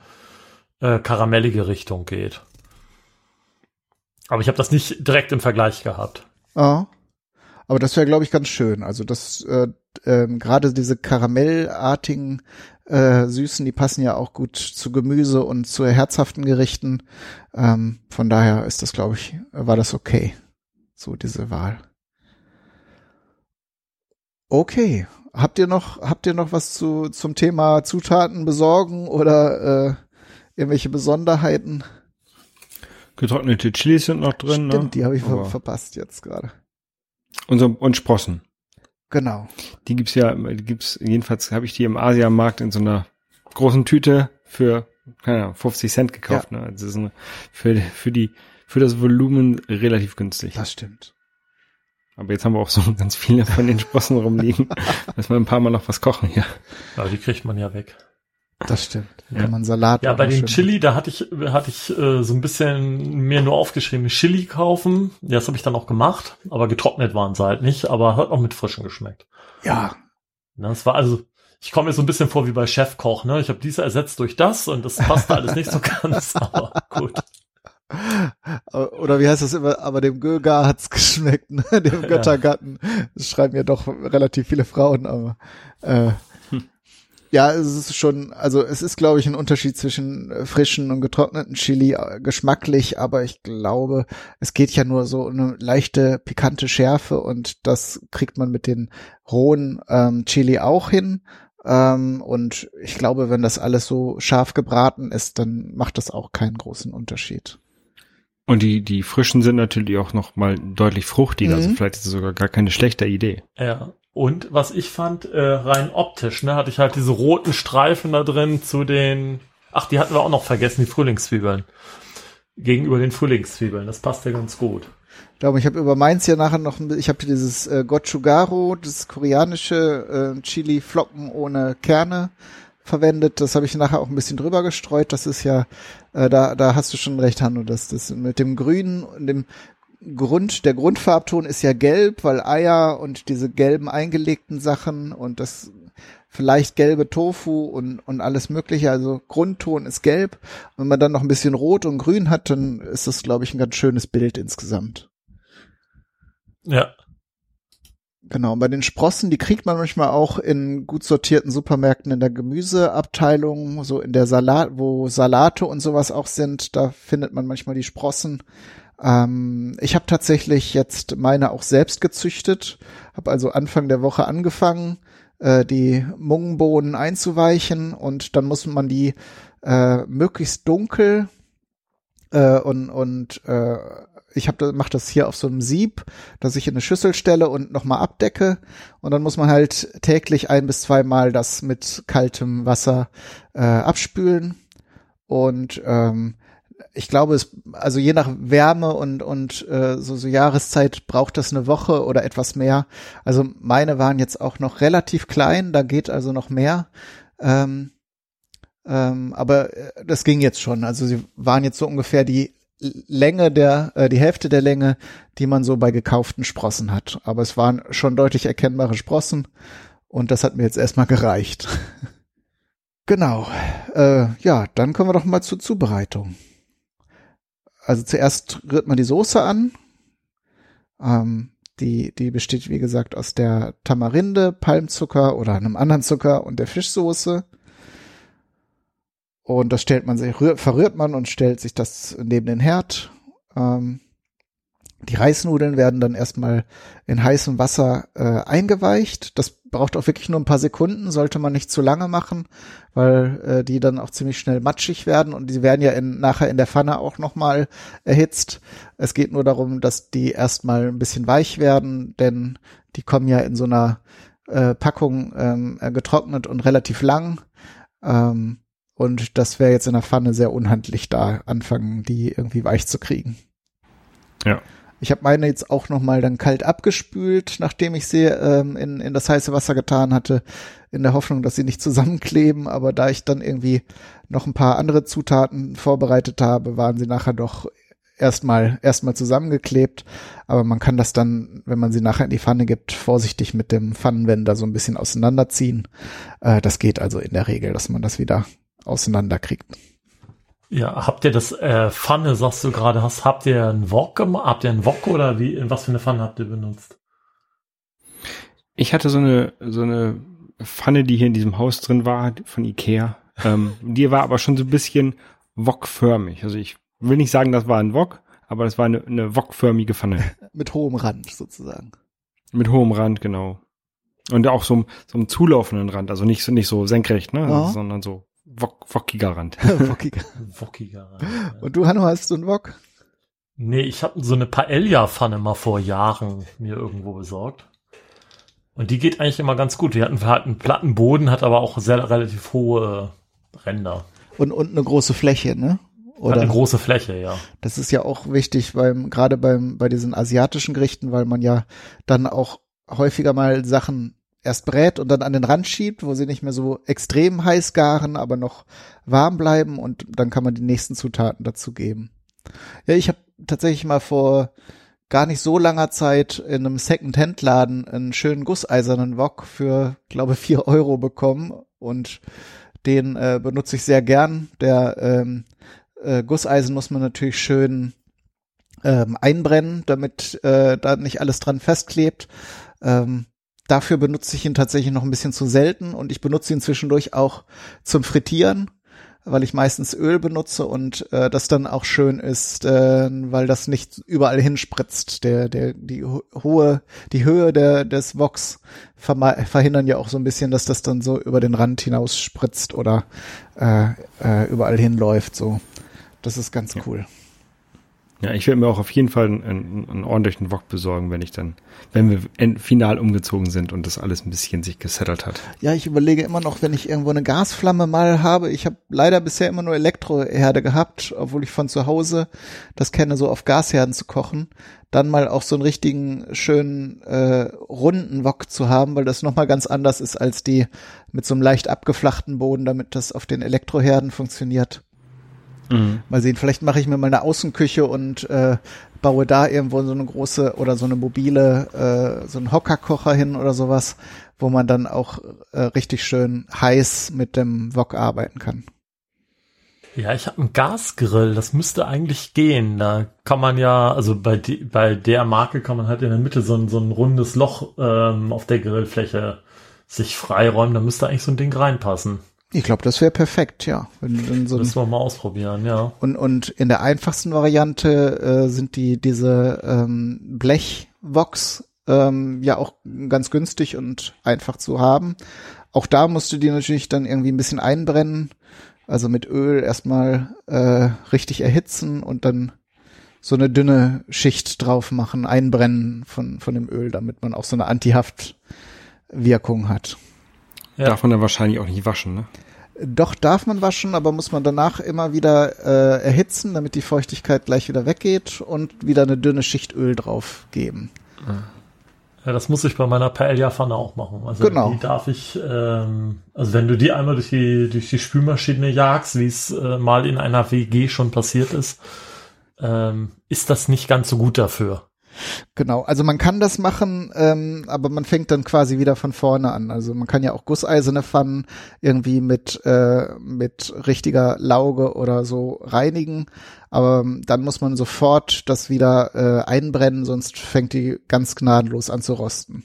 [SPEAKER 3] äh, karamellige Richtung geht. Aber ich habe das nicht direkt im Vergleich gehabt.
[SPEAKER 1] Ah. Aber das wäre, glaube ich, ganz schön. Also das äh, äh, gerade diese karamellartigen äh, Süßen, die passen ja auch gut zu Gemüse und zu herzhaften Gerichten. Ähm, von daher ist das, glaube ich, war das okay. So diese Wahl. Okay. Habt ihr noch, habt ihr noch was zu, zum Thema Zutaten besorgen oder äh, irgendwelche Besonderheiten?
[SPEAKER 2] Getrocknete Chilis sind noch drin.
[SPEAKER 1] Stimmt,
[SPEAKER 2] ne?
[SPEAKER 1] die habe ich ver
[SPEAKER 2] Aber-
[SPEAKER 1] verpasst jetzt gerade.
[SPEAKER 2] Und, so, und Sprossen.
[SPEAKER 1] Genau.
[SPEAKER 2] Die gibt's ja, die gibt's, jedenfalls habe ich die im Asiamarkt in so einer großen Tüte für, keine Ahnung, 50 Cent gekauft. Ne? Also das ist eine, für, für die, für das Volumen relativ günstig.
[SPEAKER 1] Das stimmt.
[SPEAKER 2] Aber jetzt haben wir auch so ganz viele von den Sprossen rumliegen. Müssen wir ein paar Mal noch was kochen hier.
[SPEAKER 3] Ja, die kriegt man ja weg.
[SPEAKER 1] Das stimmt.
[SPEAKER 2] Ja.
[SPEAKER 1] Kann man Salat
[SPEAKER 3] Ja, bei den Chili, da hatte ich, hatte ich äh, so ein bisschen mir nur aufgeschrieben, Chili kaufen. Ja, das habe ich dann auch gemacht, aber getrocknet waren sie halt nicht, aber hat auch mit frischen geschmeckt.
[SPEAKER 1] Ja,
[SPEAKER 3] Ne, das war also, ich komme mir so ein bisschen vor wie bei Chefkoch, ne? Ich habe dies ersetzt durch das und das passt alles nicht so ganz, aber gut.
[SPEAKER 1] Oder wie heißt das immer? Aber dem Göger hat's geschmeckt, ne? dem. Göttergatten. Das schreiben ja doch relativ viele Frauen, aber äh, ja, es ist schon, also es ist, glaube ich, ein Unterschied zwischen äh, frischen und getrockneten Chili äh, geschmacklich, aber ich glaube, es geht ja nur so eine leichte pikante Schärfe und das kriegt man mit den rohen ähm, Chili auch hin. Ähm, und ich glaube, wenn das alles so scharf gebraten ist, dann macht das auch keinen großen Unterschied.
[SPEAKER 2] Und die, die frischen sind natürlich auch noch mal deutlich fruchtiger. Also
[SPEAKER 1] Mhm.
[SPEAKER 2] vielleicht ist es sogar gar keine schlechte Idee.
[SPEAKER 3] Ja. Und was ich fand, äh, rein optisch, ne, hatte ich halt diese roten Streifen da drin zu den, ach, die hatten wir auch noch vergessen, die Frühlingszwiebeln. Gegenüber den Frühlingszwiebeln. Das passt ja ganz gut.
[SPEAKER 1] Ich glaube, ich habe über meins hier nachher noch, ich habe hier dieses äh, Gochugaro, das koreanische äh, Chili-Flocken ohne Kerne verwendet. Das habe ich nachher auch ein bisschen drüber gestreut. Das ist ja, äh, da, da hast du schon recht, Hanno, dass das mit dem Grünen und dem Grund, der Grundfarbton ist ja gelb, weil Eier und diese gelben eingelegten Sachen und das vielleicht gelbe Tofu und, und alles mögliche. Also Grundton ist gelb. Wenn man dann noch ein bisschen Rot und Grün hat, dann ist das, glaube ich, ein ganz schönes Bild insgesamt.
[SPEAKER 3] Ja.
[SPEAKER 1] Genau, bei den Sprossen, die kriegt man manchmal auch in gut sortierten Supermärkten in der Gemüseabteilung, so in der Salat, wo Salate und sowas auch sind, da findet man manchmal die Sprossen. Ähm, ich habe tatsächlich jetzt meine auch selbst gezüchtet, habe also Anfang der Woche angefangen, äh, die Mungbohnen einzuweichen und dann muss man die äh, möglichst dunkel äh, und und äh, ich mache das hier auf so einem Sieb, dass ich in eine Schüssel stelle und nochmal abdecke. Und dann muss man halt täglich ein bis zweimal das mit kaltem Wasser äh, abspülen. Und ähm, ich glaube, es, also je nach Wärme und, und äh, so, so Jahreszeit braucht das eine Woche oder etwas mehr. Also meine waren jetzt auch noch relativ klein, da geht also noch mehr. Ähm, ähm, aber äh, das ging jetzt schon. Also sie waren jetzt so ungefähr die Länge der, äh, die Hälfte der Länge, die man so bei gekauften Sprossen hat. Aber es waren schon deutlich erkennbare Sprossen und das hat mir jetzt erstmal gereicht. Genau. Äh, ja, dann kommen wir doch mal zur Zubereitung. Also zuerst rührt man die Soße an. Ähm, die, die besteht, wie gesagt, aus der Tamarinde, Palmzucker oder einem anderen Zucker und der Fischsoße. Und das stellt man sich, verrührt man und stellt sich das neben den Herd. Ähm, die Reisnudeln werden dann erstmal in heißem Wasser äh, eingeweicht. Das braucht auch wirklich nur ein paar Sekunden, sollte man nicht zu lange machen, weil äh, die dann auch ziemlich schnell matschig werden und die werden ja in, nachher in der Pfanne auch nochmal erhitzt. Es geht nur darum, dass die erstmal ein bisschen weich werden, denn die kommen ja in so einer äh, Packung ähm, äh, getrocknet und relativ lang. Ähm, und das wäre jetzt in der Pfanne sehr unhandlich, da anfangen, die irgendwie weich zu kriegen.
[SPEAKER 2] Ja.
[SPEAKER 1] Ich habe meine jetzt auch noch mal dann kalt abgespült, nachdem ich sie ähm, in, in das heiße Wasser getan hatte, in der Hoffnung, dass sie nicht zusammenkleben. Aber da ich dann irgendwie noch ein paar andere Zutaten vorbereitet habe, waren sie nachher doch erstmal erstmal zusammengeklebt. Aber man kann das dann, wenn man sie nachher in die Pfanne gibt, vorsichtig mit dem Pfannenwender so ein bisschen auseinanderziehen. Äh, das geht also in der Regel, dass man das wieder auseinanderkriegt.
[SPEAKER 3] Ja, habt ihr das äh, Pfanne, sagst du gerade, hast, habt ihr einen Wok gemacht? Habt ihr einen Wok oder wie, was für eine Pfanne habt ihr benutzt?
[SPEAKER 2] Ich hatte so eine, so eine Pfanne, die hier in diesem Haus drin war, von Ikea. Ähm, die war aber schon so ein bisschen wokförmig. Also ich will nicht sagen, das war ein Wok, aber das war eine, eine wokförmige Pfanne.
[SPEAKER 1] Mit hohem Rand sozusagen.
[SPEAKER 2] Mit hohem Rand, genau. Und auch so, so einem zulaufenden Rand, also nicht so, nicht so senkrecht, ne,
[SPEAKER 1] Ja.
[SPEAKER 2] sondern so wok, wockiger Rand.
[SPEAKER 1] Wockiger.
[SPEAKER 3] Wockiger.
[SPEAKER 1] Und du, Hanno, hast du einen Wok?
[SPEAKER 3] Nee, ich habe so eine Paella-Pfanne mal vor Jahren mir irgendwo besorgt. Und die geht eigentlich immer ganz gut. Die hatten halt einen platten Boden, hat aber auch sehr relativ hohe Ränder.
[SPEAKER 1] Und, und eine große Fläche, ne?
[SPEAKER 3] Hat
[SPEAKER 1] Oder
[SPEAKER 3] eine große Fläche, ja.
[SPEAKER 1] das ist ja auch wichtig beim, gerade beim, bei diesen asiatischen Gerichten, weil man ja dann auch häufiger mal Sachen erst brät und dann an den Rand schiebt, wo sie nicht mehr so extrem heiß garen, aber noch warm bleiben und dann kann man die nächsten Zutaten dazu geben. Ja, ich habe tatsächlich mal vor gar nicht so langer Zeit in einem Second-Hand-Laden einen schönen gusseisernen Wok für, glaube vier Euro bekommen und den äh, benutze ich sehr gern. Der ähm, äh, Gusseisen muss man natürlich schön ähm, einbrennen, damit äh, da nicht alles dran festklebt. Ähm, dafür benutze ich ihn tatsächlich noch ein bisschen zu selten und ich benutze ihn zwischendurch auch zum Frittieren, weil ich meistens Öl benutze und äh, das dann auch schön ist, äh, weil das nicht überall hinspritzt. Der, der, die ho- hohe, die Höhe der, des Woks verme- verhindern ja auch so ein bisschen, dass das dann so über den Rand hinaus spritzt oder äh, äh, überall hinläuft. So, das ist ganz cool.
[SPEAKER 2] Ja, ich werde mir auch auf jeden Fall einen, einen, ordentlichen Wok besorgen, wenn ich dann, wenn wir final umgezogen sind und das alles ein bisschen sich gesettelt hat.
[SPEAKER 1] Ja, ich überlege immer noch, wenn ich irgendwo eine Gasflamme mal habe. Ich habe leider bisher immer nur Elektroherde gehabt, obwohl ich von zu Hause das kenne, so auf Gasherden zu kochen. Dann mal auch so einen richtigen schönen äh, runden Wok zu haben, weil das nochmal ganz anders ist als die mit so einem leicht abgeflachten Boden, damit das auf den Elektroherden funktioniert. Mal sehen, vielleicht mache ich mir mal eine Außenküche und äh, baue da irgendwo so eine große oder so eine mobile, äh, so einen Hockerkocher hin oder sowas, wo man dann auch äh, richtig schön heiß mit dem Wok arbeiten kann.
[SPEAKER 3] Ja, ich habe einen Gasgrill, das müsste eigentlich gehen. Da kann man ja, also bei, die, bei der Marke kann man halt in der Mitte so ein, so ein rundes Loch ähm, auf der Grillfläche sich freiräumen. Da müsste eigentlich so ein Ding reinpassen.
[SPEAKER 1] Ich glaube, das wäre perfekt, ja. Wenn, wenn so
[SPEAKER 3] Müssen wir mal ausprobieren, ja.
[SPEAKER 1] und, und in der einfachsten Variante äh, sind die diese ähm, Blechwoks ähm, ja auch ganz günstig und einfach zu haben. Auch da musst du die natürlich dann irgendwie ein bisschen einbrennen. Also mit Öl erstmal äh, richtig erhitzen und dann so eine dünne Schicht drauf machen, einbrennen von, von dem Öl, damit man auch so eine Antihaftwirkung hat.
[SPEAKER 3] Ja.
[SPEAKER 2] Darf man dann wahrscheinlich auch nicht waschen, ne?
[SPEAKER 1] Doch darf man waschen, aber muss man danach immer wieder äh, erhitzen, damit die Feuchtigkeit gleich wieder weggeht und wieder eine dünne Schicht Öl drauf geben.
[SPEAKER 3] Ja, das muss ich bei meiner Paella-Pfanne auch machen. Also
[SPEAKER 1] Genau.
[SPEAKER 3] die darf ich, ähm, also wenn du die einmal durch die, durch die Spülmaschine jagst, wie es äh, mal in einer WG schon passiert ist, ähm, ist das nicht ganz so gut dafür.
[SPEAKER 1] Genau, also man kann das machen, ähm, aber man fängt dann quasi wieder von vorne an. Also man kann ja auch gusseiserne Pfannen irgendwie mit äh, mit richtiger Lauge oder so reinigen, aber dann muss man sofort das wieder äh, einbrennen, sonst fängt die ganz gnadenlos an zu rosten.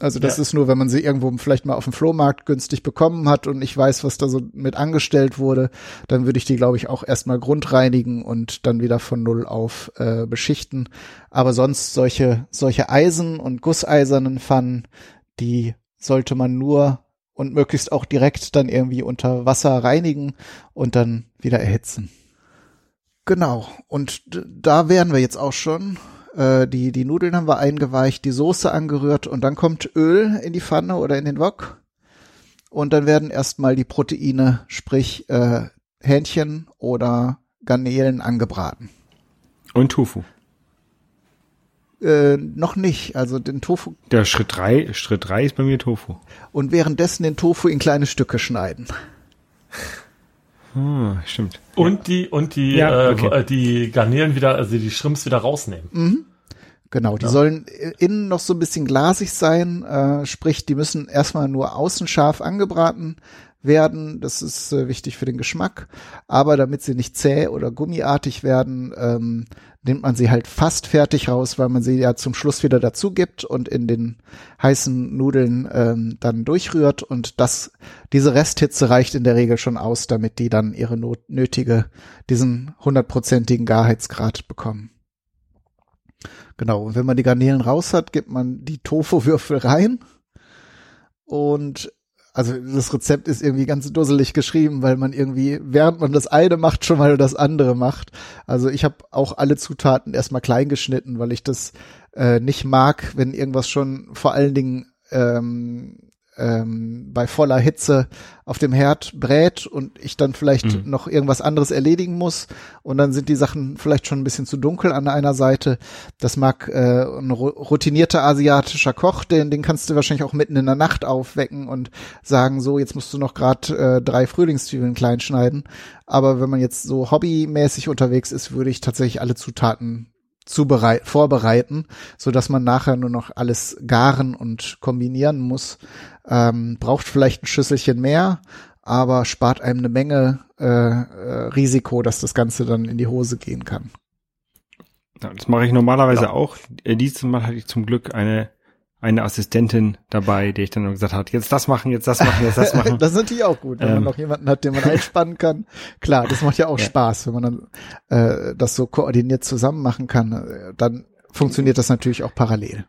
[SPEAKER 1] Also das ja. ist nur, wenn man sie irgendwo vielleicht mal auf dem Flohmarkt günstig bekommen hat und ich weiß, was da so mit angestellt wurde, dann würde ich die, glaube ich, auch erstmal grundreinigen und dann wieder von null auf äh, beschichten. Aber sonst solche, solche Eisen- und gusseisernen Pfannen, die sollte man nur und möglichst auch direkt dann irgendwie unter Wasser reinigen und dann wieder erhitzen. Genau. Und da wären wir jetzt auch schon. Äh, die, die Nudeln haben wir eingeweicht, die Soße angerührt und dann kommt Öl in die Pfanne oder in den Wok. Und dann werden erstmal die Proteine, sprich äh, Hähnchen oder Garnelen angebraten.
[SPEAKER 2] Und Tofu.
[SPEAKER 1] Äh, noch nicht, also den Tofu.
[SPEAKER 2] Der Schritt drei, Schritt drei ist bei mir Tofu.
[SPEAKER 1] Und währenddessen den Tofu in kleine Stücke schneiden.
[SPEAKER 2] Hm, stimmt.
[SPEAKER 3] Und die und die ja, okay. äh, die Garnelen wieder, also die Shrimps wieder rausnehmen.
[SPEAKER 1] Mhm. Genau, die ja. sollen innen noch so ein bisschen glasig sein, äh, sprich, die müssen erstmal nur außen scharf angebraten werden. Das ist äh, wichtig für den Geschmack. Aber damit sie nicht zäh oder gummiartig werden, ähm, nimmt man sie halt fast fertig raus, weil man sie ja zum Schluss wieder dazu gibt und in den heißen Nudeln ähm, dann durchrührt und das, diese Resthitze reicht in der Regel schon aus, damit die dann ihre not nötige, diesen hundertprozentigen Garheitsgrad bekommen. Genau, und wenn man die Garnelen raus hat, gibt man die Tofu-Würfel rein und also das Rezept ist irgendwie ganz dusselig geschrieben, weil man irgendwie, während man das eine macht, schon mal das andere macht. Also ich habe auch alle Zutaten erstmal klein geschnitten, weil ich das äh, nicht mag, wenn irgendwas schon vor allen Dingen ähm, ähm, bei voller Hitze auf dem Herd brät und ich dann vielleicht mhm. noch irgendwas anderes erledigen muss und dann sind die Sachen vielleicht schon ein bisschen zu dunkel an einer Seite. Das mag äh, ein routinierter asiatischer Koch, den, den kannst du wahrscheinlich auch mitten in der Nacht aufwecken und sagen, so, jetzt musst du noch gerade äh, drei Frühlingszwiebeln klein schneiden. Aber wenn man jetzt so hobbymäßig unterwegs ist, würde ich tatsächlich alle Zutaten zubereit vorbereiten, so dass man nachher nur noch alles garen und kombinieren muss. Ähm, braucht vielleicht ein Schüsselchen mehr, aber spart einem eine Menge äh, äh, Risiko, dass das Ganze dann in die Hose gehen kann.
[SPEAKER 2] Ja, das mache ich normalerweise ja. auch. Äh, dieses Mal hatte ich zum Glück eine eine Assistentin dabei, die ich dann gesagt hat, jetzt das machen, jetzt das machen, jetzt das machen.
[SPEAKER 1] das ist natürlich auch gut, wenn ähm. man noch jemanden hat, den man einspannen kann. Klar, das macht ja auch ja. Spaß, wenn man dann äh, das so koordiniert zusammen machen kann. Äh, dann funktioniert das natürlich auch parallel.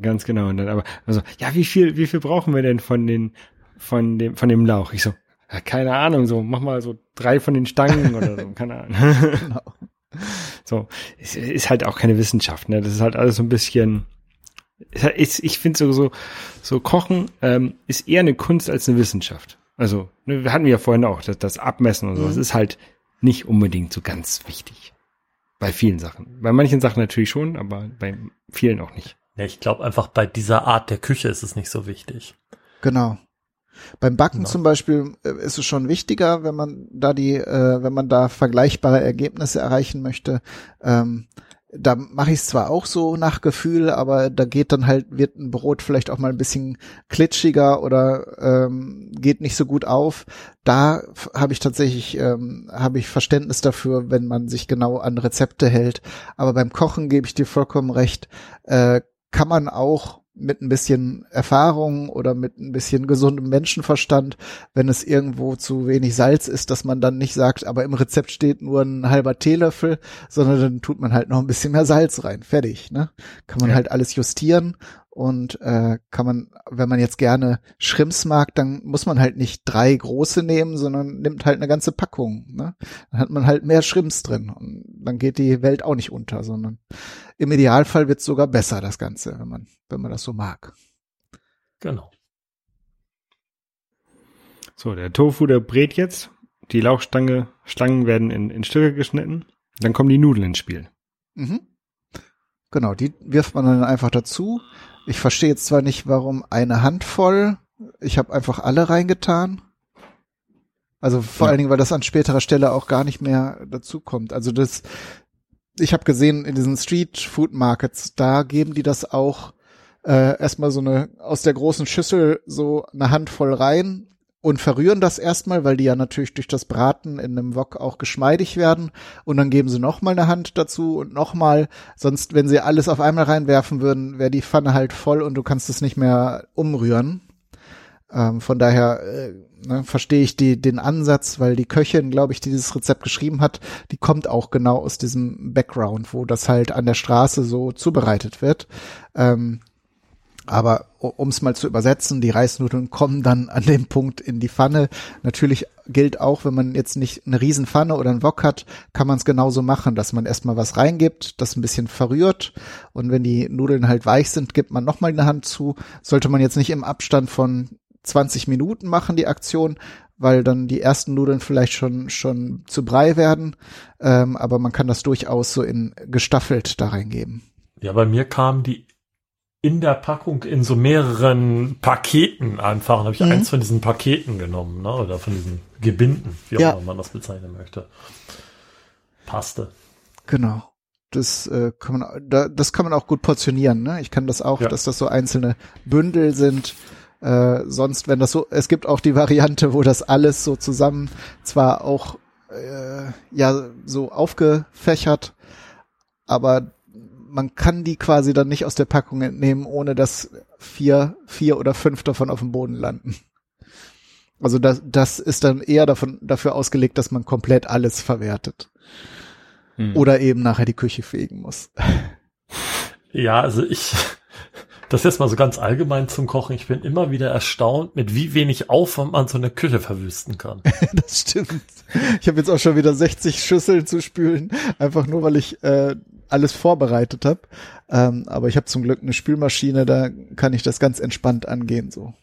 [SPEAKER 2] Ganz genau. Und dann aber, also, ja, wie viel, wie viel brauchen wir denn von den, von dem, von dem Lauch? Ich so, ja, keine Ahnung, so, mach mal so drei von den Stangen oder so, keine Ahnung. genau. So, ist, ist halt auch keine Wissenschaft, ne? Das ist halt alles so ein bisschen, ich, ich finde so, so, so Kochen ähm, ist eher eine Kunst als eine Wissenschaft. Also, ne, wir hatten ja vorhin auch das, das Abmessen und so. Das mhm. ist halt nicht unbedingt so ganz wichtig. Bei vielen Sachen. Bei manchen Sachen natürlich schon, aber bei vielen auch nicht.
[SPEAKER 3] Ja, ich glaube einfach bei dieser Art der Küche ist es nicht so wichtig.
[SPEAKER 1] Genau. Beim Backen genau. zum Beispiel äh, ist es schon wichtiger, wenn man da die, äh, wenn man da vergleichbare Ergebnisse erreichen möchte. Ähm, da mache ich es zwar auch so nach Gefühl, aber da geht dann halt, wird ein Brot vielleicht auch mal ein bisschen klitschiger oder ähm, geht nicht so gut auf. Da habe ich tatsächlich, ähm, habe ich Verständnis dafür, wenn man sich genau an Rezepte hält. Aber beim Kochen gebe ich dir vollkommen recht, äh, kann man auch mit ein bisschen Erfahrung oder mit ein bisschen gesundem Menschenverstand, wenn es irgendwo zu wenig Salz ist, dass man dann nicht sagt, aber im Rezept steht nur ein halber Teelöffel, sondern dann tut man halt noch ein bisschen mehr Salz rein. Fertig, ne? Kann man ja. halt alles justieren und äh, kann man, wenn man jetzt gerne Shrimps mag, dann muss man halt nicht drei große nehmen, sondern nimmt halt eine ganze Packung. Ne? Dann hat man halt mehr Shrimps drin und dann geht die Welt auch nicht unter, sondern im Idealfall wird es sogar besser, das Ganze, wenn man, wenn man das so mag.
[SPEAKER 3] Genau.
[SPEAKER 2] So, der Tofu, der brät jetzt. Die Lauchstange, Stangen werden in, in Stücke geschnitten. Dann kommen die Nudeln ins Spiel.
[SPEAKER 1] Mhm. Genau, die wirft man dann einfach dazu. Ich verstehe jetzt zwar nicht, warum eine Handvoll. Ich habe einfach alle reingetan. Also vor ja. allen Dingen, weil das an späterer Stelle auch gar nicht mehr dazu kommt. Also das, ich habe gesehen in diesen Street Food Markets, da geben die das auch äh, erstmal so eine aus der großen Schüssel so eine Handvoll rein und verrühren das erstmal, weil die ja natürlich durch das Braten in einem Wok auch geschmeidig werden und dann geben sie noch mal eine Hand dazu und noch mal, sonst wenn sie alles auf einmal reinwerfen würden, wäre die Pfanne halt voll und du kannst es nicht mehr umrühren. Ähm, von daher äh, ne, verstehe ich die, den Ansatz, weil die Köchin, glaube ich, die dieses Rezept geschrieben hat, die kommt auch genau aus diesem Background, wo das halt an der Straße so zubereitet wird. Ähm, aber um es mal zu übersetzen, die Reisnudeln kommen dann an dem Punkt in die Pfanne. Natürlich gilt auch, wenn man jetzt nicht eine Riesenpfanne oder einen Wok hat, kann man es genauso machen, dass man erstmal was reingibt, das ein bisschen verrührt und wenn die Nudeln halt weich sind, gibt man nochmal eine Hand zu. Sollte man jetzt nicht im Abstand von 20 Minuten machen, die Aktion, weil dann die ersten Nudeln vielleicht schon, schon zu Brei werden. Ähm, aber man kann das durchaus so in gestaffelt da reingeben.
[SPEAKER 3] Ja, bei mir kamen die in der Packung in so mehreren Paketen einfach. Dann habe ich mhm. eins von diesen Paketen genommen, ne? Oder von diesen Gebinden, wie auch ja. immer man das bezeichnen möchte. Passte.
[SPEAKER 1] Genau. Das äh, kann man, da, das kann man auch gut portionieren. Ne? Ich kann das auch, ja. dass das so einzelne Bündel sind. Äh, sonst, wenn das so, es gibt auch die Variante, wo das alles so zusammen zwar auch äh, ja so aufgefächert, aber man kann die quasi dann nicht aus der Packung entnehmen, ohne dass vier, vier oder fünf davon auf dem Boden landen. Also das, das ist dann eher davon, dafür ausgelegt, dass man komplett alles verwertet. Hm. Oder eben nachher die Küche fegen muss.
[SPEAKER 3] Ja, also ich, das jetzt mal so ganz allgemein zum Kochen. Ich bin immer wieder erstaunt, mit wie wenig Aufwand man so eine Küche verwüsten kann.
[SPEAKER 1] das stimmt. Ich habe jetzt auch schon wieder 60 Schüsseln zu spülen, einfach nur, weil ich äh, alles vorbereitet habe. Ähm, aber ich habe zum Glück eine Spülmaschine, da kann ich das ganz entspannt angehen so.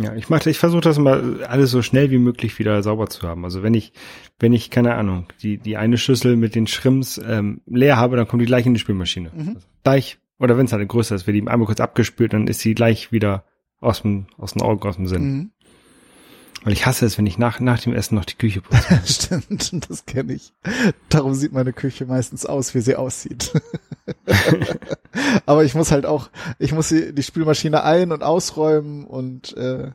[SPEAKER 2] Ja, ich mache, ich versuche das mal alles so schnell wie möglich wieder sauber zu haben. Also wenn ich, wenn ich keine Ahnung, die die eine Schüssel mit den Schrimps ähm, leer habe, dann kommt die gleich in die Spülmaschine. Mhm. Also gleich oder wenn es halt größer ist, wird die einmal kurz abgespült, dann ist sie gleich wieder aus dem, aus den Augen, aus dem Sinn. Mhm. Weil ich hasse es, wenn ich nach, nach dem Essen noch die Küche
[SPEAKER 1] putze. Stimmt, das kenne ich. Darum sieht meine Küche meistens aus, wie sie aussieht. Aber ich muss halt auch, ich muss die, die Spülmaschine ein- und ausräumen und äh,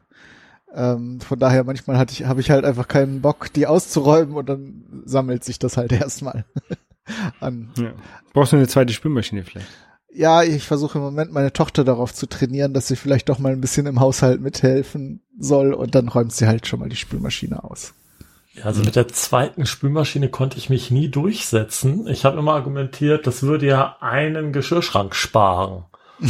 [SPEAKER 1] ähm, von daher manchmal hatte ich, habe ich halt einfach keinen Bock, die auszuräumen und dann sammelt sich das halt erstmal an.
[SPEAKER 2] Ja. Brauchst du eine zweite Spülmaschine vielleicht?
[SPEAKER 1] Ja, ich versuche im Moment meine Tochter darauf zu trainieren, dass sie vielleicht doch mal ein bisschen im Haushalt mithelfen soll und dann räumt sie halt schon mal die Spülmaschine aus.
[SPEAKER 3] Ja, also mit der zweiten Spülmaschine konnte ich mich nie durchsetzen. Ich habe immer argumentiert, das würde ja einen Geschirrschrank sparen.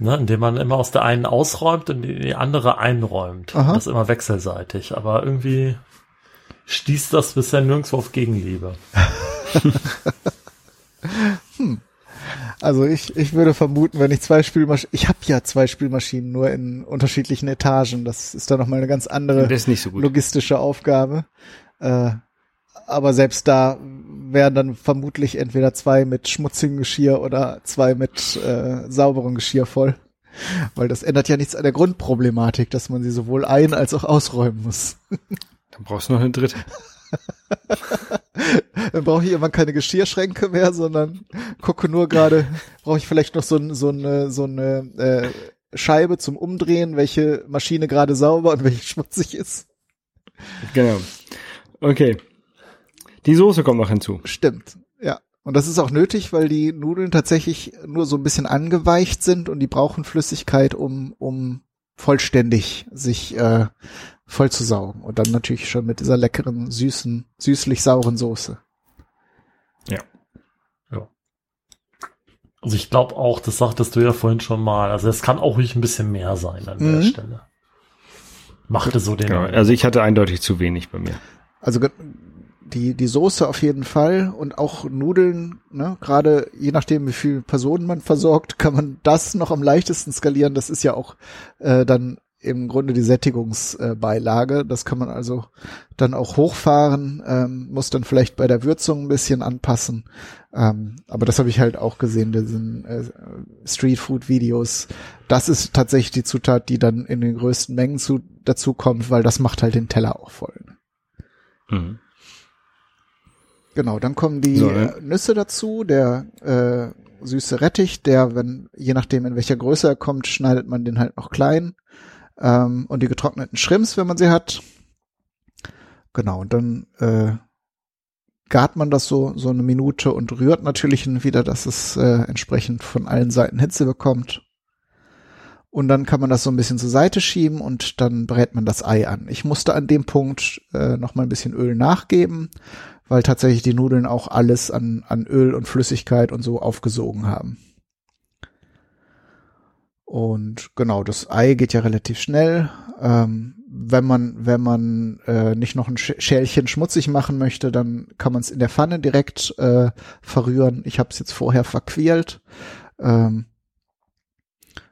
[SPEAKER 3] ne, indem man immer aus der einen ausräumt und die andere einräumt. Aha. Das immer wechselseitig. Aber irgendwie stieß das bisher nirgendwo auf Gegenliebe.
[SPEAKER 1] hm. Also ich, ich würde vermuten, wenn ich zwei Spülmaschinen, ich habe ja zwei Spülmaschinen nur in unterschiedlichen Etagen. Das ist dann nochmal eine ganz andere
[SPEAKER 2] so
[SPEAKER 1] logistische Aufgabe. Äh, aber selbst da wären dann vermutlich entweder zwei mit schmutzigem Geschirr oder zwei mit äh, sauberem Geschirr voll. Weil das ändert ja nichts an der Grundproblematik, dass man sie sowohl ein- als auch ausräumen muss.
[SPEAKER 2] Dann brauchst du noch eine dritte.
[SPEAKER 1] Dann brauche ich irgendwann keine Geschirrschränke mehr, sondern gucke nur gerade, brauche ich vielleicht noch so, so eine, so eine äh, Scheibe zum Umdrehen, welche Maschine gerade sauber und welche schmutzig ist.
[SPEAKER 2] Genau. Okay. Die Soße kommt noch hinzu.
[SPEAKER 1] Stimmt, ja. Und das ist auch nötig, weil die Nudeln tatsächlich nur so ein bisschen angeweicht sind und die brauchen Flüssigkeit, um, um vollständig sich äh, voll zu saugen. Und dann natürlich schon mit dieser leckeren, süßen, süßlich-sauren Soße.
[SPEAKER 3] Ja. Ja. Also ich glaube auch, das sagtest du ja vorhin schon mal, also es kann auch ruhig ein bisschen mehr sein an mhm. der Stelle. Machte so den. Genau.
[SPEAKER 2] Also ich hatte eindeutig zu wenig bei mir.
[SPEAKER 1] Also die, die Soße auf jeden Fall und auch Nudeln, ne, gerade je nachdem, wie viele Personen man versorgt, kann man das noch am leichtesten skalieren. Das ist ja auch äh, dann im Grunde die Sättigungsbeilage. das kann man also dann auch hochfahren, ähm, muss dann vielleicht bei der Würzung ein bisschen anpassen. Ähm, aber das habe ich halt auch gesehen, diesen äh, Streetfood-Videos. Das ist tatsächlich die Zutat, die dann in den größten Mengen zu, dazu kommt, weil das macht halt den Teller auch voll. Mhm. Genau, dann kommen die
[SPEAKER 2] So, ne?
[SPEAKER 1] Nüsse dazu, der äh, süße Rettich, der, wenn, je nachdem in welcher Größe er kommt, schneidet man den halt noch klein. Ähm, und die getrockneten Shrimps, wenn man sie hat. Genau, und dann äh, gart man das so, so eine Minute und rührt natürlich wieder, dass es äh, entsprechend von allen Seiten Hitze bekommt. Und dann kann man das so ein bisschen zur Seite schieben und dann brät man das Ei an. Ich musste an dem Punkt äh, noch mal ein bisschen Öl nachgeben, weil tatsächlich die Nudeln auch alles an, an Öl und Flüssigkeit und so aufgesogen haben. Und genau, das Ei geht ja relativ schnell. Ähm, wenn man, wenn man äh, nicht noch ein Sch- Schälchen schmutzig machen möchte, dann kann man es in der Pfanne direkt äh, verrühren. Ich habe es jetzt vorher verquält. Ähm,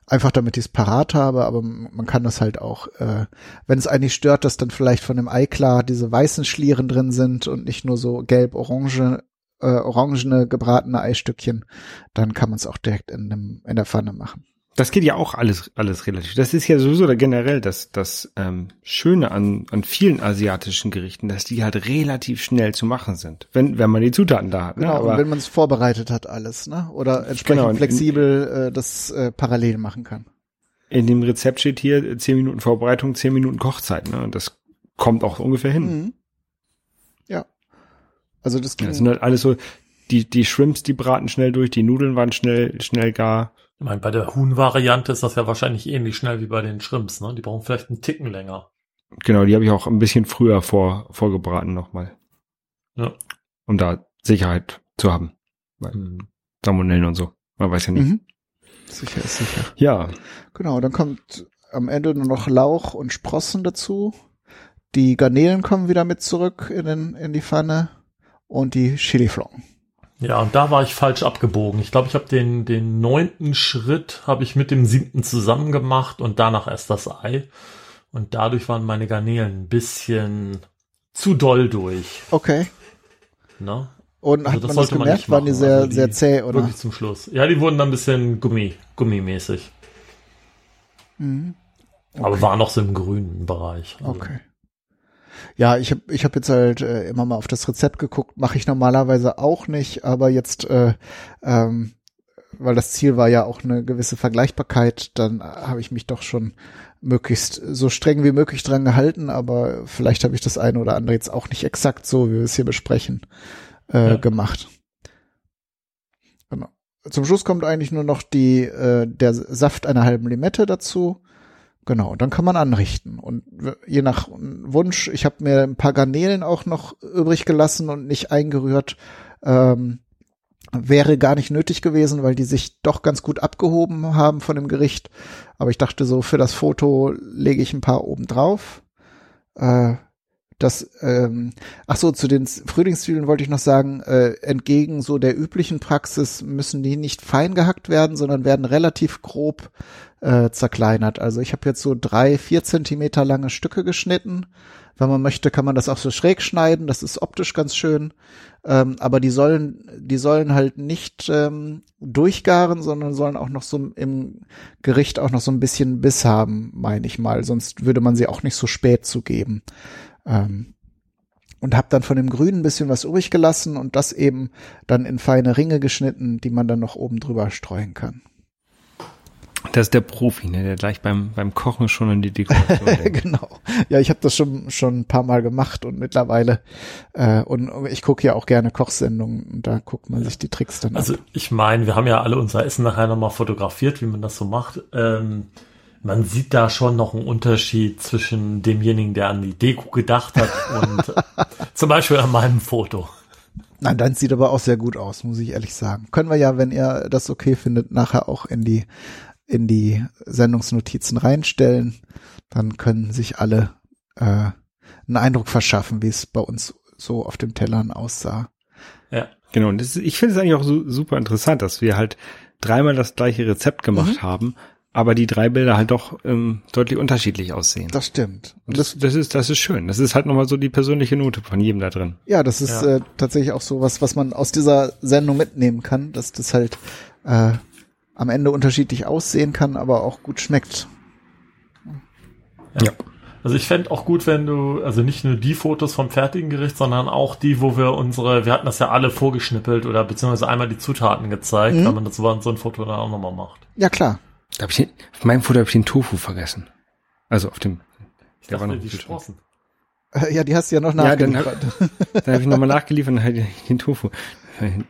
[SPEAKER 1] einfach damit ich es parat habe, aber man kann das halt auch, äh, wenn es eigentlich stört, dass dann vielleicht von dem Ei klar diese weißen Schlieren drin sind und nicht nur so gelb-orange, äh, orangene gebratene Eistückchen, dann kann man es auch direkt in, dem, in der Pfanne machen.
[SPEAKER 2] Das geht ja auch alles, alles relativ. Das ist ja sowieso da generell das, das ähm, Schöne an, an vielen asiatischen Gerichten, dass die halt relativ schnell zu machen sind, wenn, wenn man die Zutaten da hat. Ne?
[SPEAKER 1] Genau, und
[SPEAKER 2] Aber
[SPEAKER 1] wenn man es vorbereitet hat alles, ne? Oder entsprechend
[SPEAKER 2] Genau, und in-
[SPEAKER 1] flexibel äh, das äh, parallel machen kann.
[SPEAKER 2] in dem Rezept steht hier äh, 10 Minuten Vorbereitung, 10 Minuten Kochzeit. Ne? Und das kommt auch ungefähr hin.
[SPEAKER 1] Mhm. Ja. Also das
[SPEAKER 2] Ja,
[SPEAKER 1] ging,
[SPEAKER 2] das sind halt alles so, die, die Shrimps, die braten schnell durch, die Nudeln waren schnell, schnell gar.
[SPEAKER 3] Ich meine, bei der Huhn-Variante ist das ja wahrscheinlich ähnlich schnell wie bei den Shrimps, ne? Die brauchen vielleicht einen Ticken länger.
[SPEAKER 2] Genau, die habe ich auch ein bisschen früher vor, vorgebraten nochmal.
[SPEAKER 3] Ja.
[SPEAKER 2] Um da Sicherheit zu haben.
[SPEAKER 3] Hm.
[SPEAKER 2] Salmonellen und so. Man weiß ja nicht.
[SPEAKER 1] mhm. Sicher ist sicher.
[SPEAKER 2] Ja,
[SPEAKER 1] Genau, dann kommt am Ende nur noch Lauch und Sprossen dazu. Die Garnelen kommen wieder mit zurück in, den, in die Pfanne und die Chiliflocken.
[SPEAKER 3] Ja, und da war ich falsch abgebogen. Ich glaube, ich habe den, den neunten Schritt habe ich mit dem siebten zusammen gemacht und danach erst das Ei. Und dadurch waren meine Garnelen ein bisschen zu doll durch.
[SPEAKER 1] Okay.
[SPEAKER 3] Ne?
[SPEAKER 1] Und
[SPEAKER 3] Also
[SPEAKER 1] hat
[SPEAKER 3] das
[SPEAKER 1] man das
[SPEAKER 3] man
[SPEAKER 1] gemerkt?
[SPEAKER 3] nicht
[SPEAKER 1] Waren die sehr,
[SPEAKER 3] Also die
[SPEAKER 1] sehr zäh, oder?
[SPEAKER 3] Wirklich zum Schluss. Ja, die wurden dann ein bisschen Gummi, gummimäßig.
[SPEAKER 1] Mhm.
[SPEAKER 3] Aber war noch so im grünen Bereich. Also,
[SPEAKER 1] Okay. Ja, ich habe ich hab jetzt halt äh, immer mal auf das Rezept geguckt, mache ich normalerweise auch nicht, aber jetzt, äh, ähm, weil das Ziel war ja auch eine gewisse Vergleichbarkeit, dann habe ich mich doch schon möglichst so streng wie möglich dran gehalten, aber vielleicht habe ich das eine oder andere jetzt auch nicht exakt so, wie wir es hier besprechen, äh,
[SPEAKER 3] Ja.
[SPEAKER 1] gemacht. Genau. Zum Schluss kommt eigentlich nur noch die, äh, der Saft einer halben Limette dazu. Genau, dann kann man anrichten. Und je nach Wunsch, ich habe mir ein paar Garnelen auch noch übrig gelassen und nicht eingerührt. Ähm, wäre gar nicht nötig gewesen, weil die sich doch ganz gut abgehoben haben von dem Gericht. Aber ich dachte so, für das Foto lege ich ein paar oben drauf. Äh, das, ähm, ach so, zu den Frühlingszwiebeln wollte ich noch sagen, äh, entgegen so der üblichen Praxis müssen die nicht fein gehackt werden, sondern werden relativ grob äh, zerkleinert. Also ich habe jetzt so drei, vier Zentimeter lange Stücke geschnitten. Wenn man möchte, kann man das auch so schräg schneiden. Das ist optisch ganz schön. Ähm, aber die sollen, die sollen halt nicht ähm, durchgaren, sondern sollen auch noch so im Gericht auch noch so ein bisschen Biss haben, meine ich mal. Sonst würde man sie auch nicht so spät zugeben. Ähm, und habe dann von dem Grünen ein bisschen was übrig gelassen und das eben dann in feine Ringe geschnitten, die man dann noch oben drüber streuen kann.
[SPEAKER 2] das ist der Profi, ne, der gleich beim, beim Kochen schon an die Dekoration denkt.
[SPEAKER 1] genau. Ja, ich habe das schon schon ein paar Mal gemacht und mittlerweile äh, und ich gucke ja auch gerne Kochsendungen und da guckt man sich die Tricks dann
[SPEAKER 3] Also
[SPEAKER 1] ab.
[SPEAKER 3] ich meine, wir haben ja alle unser Essen nachher nochmal fotografiert, wie man das so macht. Ähm, man sieht da schon noch einen Unterschied zwischen demjenigen, der an die Deko gedacht hat und zum Beispiel an meinem Foto.
[SPEAKER 1] Nein, dein sieht aber auch sehr gut aus, muss ich ehrlich sagen. Können wir ja, wenn ihr das okay findet, nachher auch in die in die Sendungsnotizen reinstellen. Dann können sich alle äh, einen Eindruck verschaffen, wie es bei uns so auf dem Tellern aussah.
[SPEAKER 3] Ja.
[SPEAKER 2] Genau, und das ich finde es eigentlich auch so, super interessant, dass wir halt dreimal das gleiche Rezept gemacht
[SPEAKER 1] Mhm.
[SPEAKER 2] haben, aber die drei Bilder halt doch ähm, deutlich unterschiedlich aussehen.
[SPEAKER 1] Das stimmt. Und das,
[SPEAKER 2] das, ist, das ist schön. Das ist halt nochmal so die persönliche Note von jedem da drin.
[SPEAKER 1] ja, das ist
[SPEAKER 3] Ja.
[SPEAKER 1] Äh, tatsächlich auch so was, was man aus dieser Sendung mitnehmen kann, dass das halt äh, am Ende unterschiedlich aussehen kann, aber auch gut schmeckt.
[SPEAKER 2] Ja.
[SPEAKER 3] Also ich fände auch gut, wenn du, also nicht nur die Fotos vom fertigen Gericht, sondern auch die, wo wir unsere, wir hatten das ja alle vorgeschnippelt oder beziehungsweise einmal die Zutaten gezeigt, mhm. wenn man das so ein Foto dann auch nochmal macht.
[SPEAKER 1] Ja, klar.
[SPEAKER 2] Da hab ich den, auf meinem Foto habe ich den Tofu vergessen. Also auf dem.
[SPEAKER 3] Ich der dachte, war noch die Sprossen.
[SPEAKER 1] Äh, ja, die hast du ja noch nachgeliefert.
[SPEAKER 2] Ja, dann, dann habe ich nochmal nachgeliefert und halt den Tofu.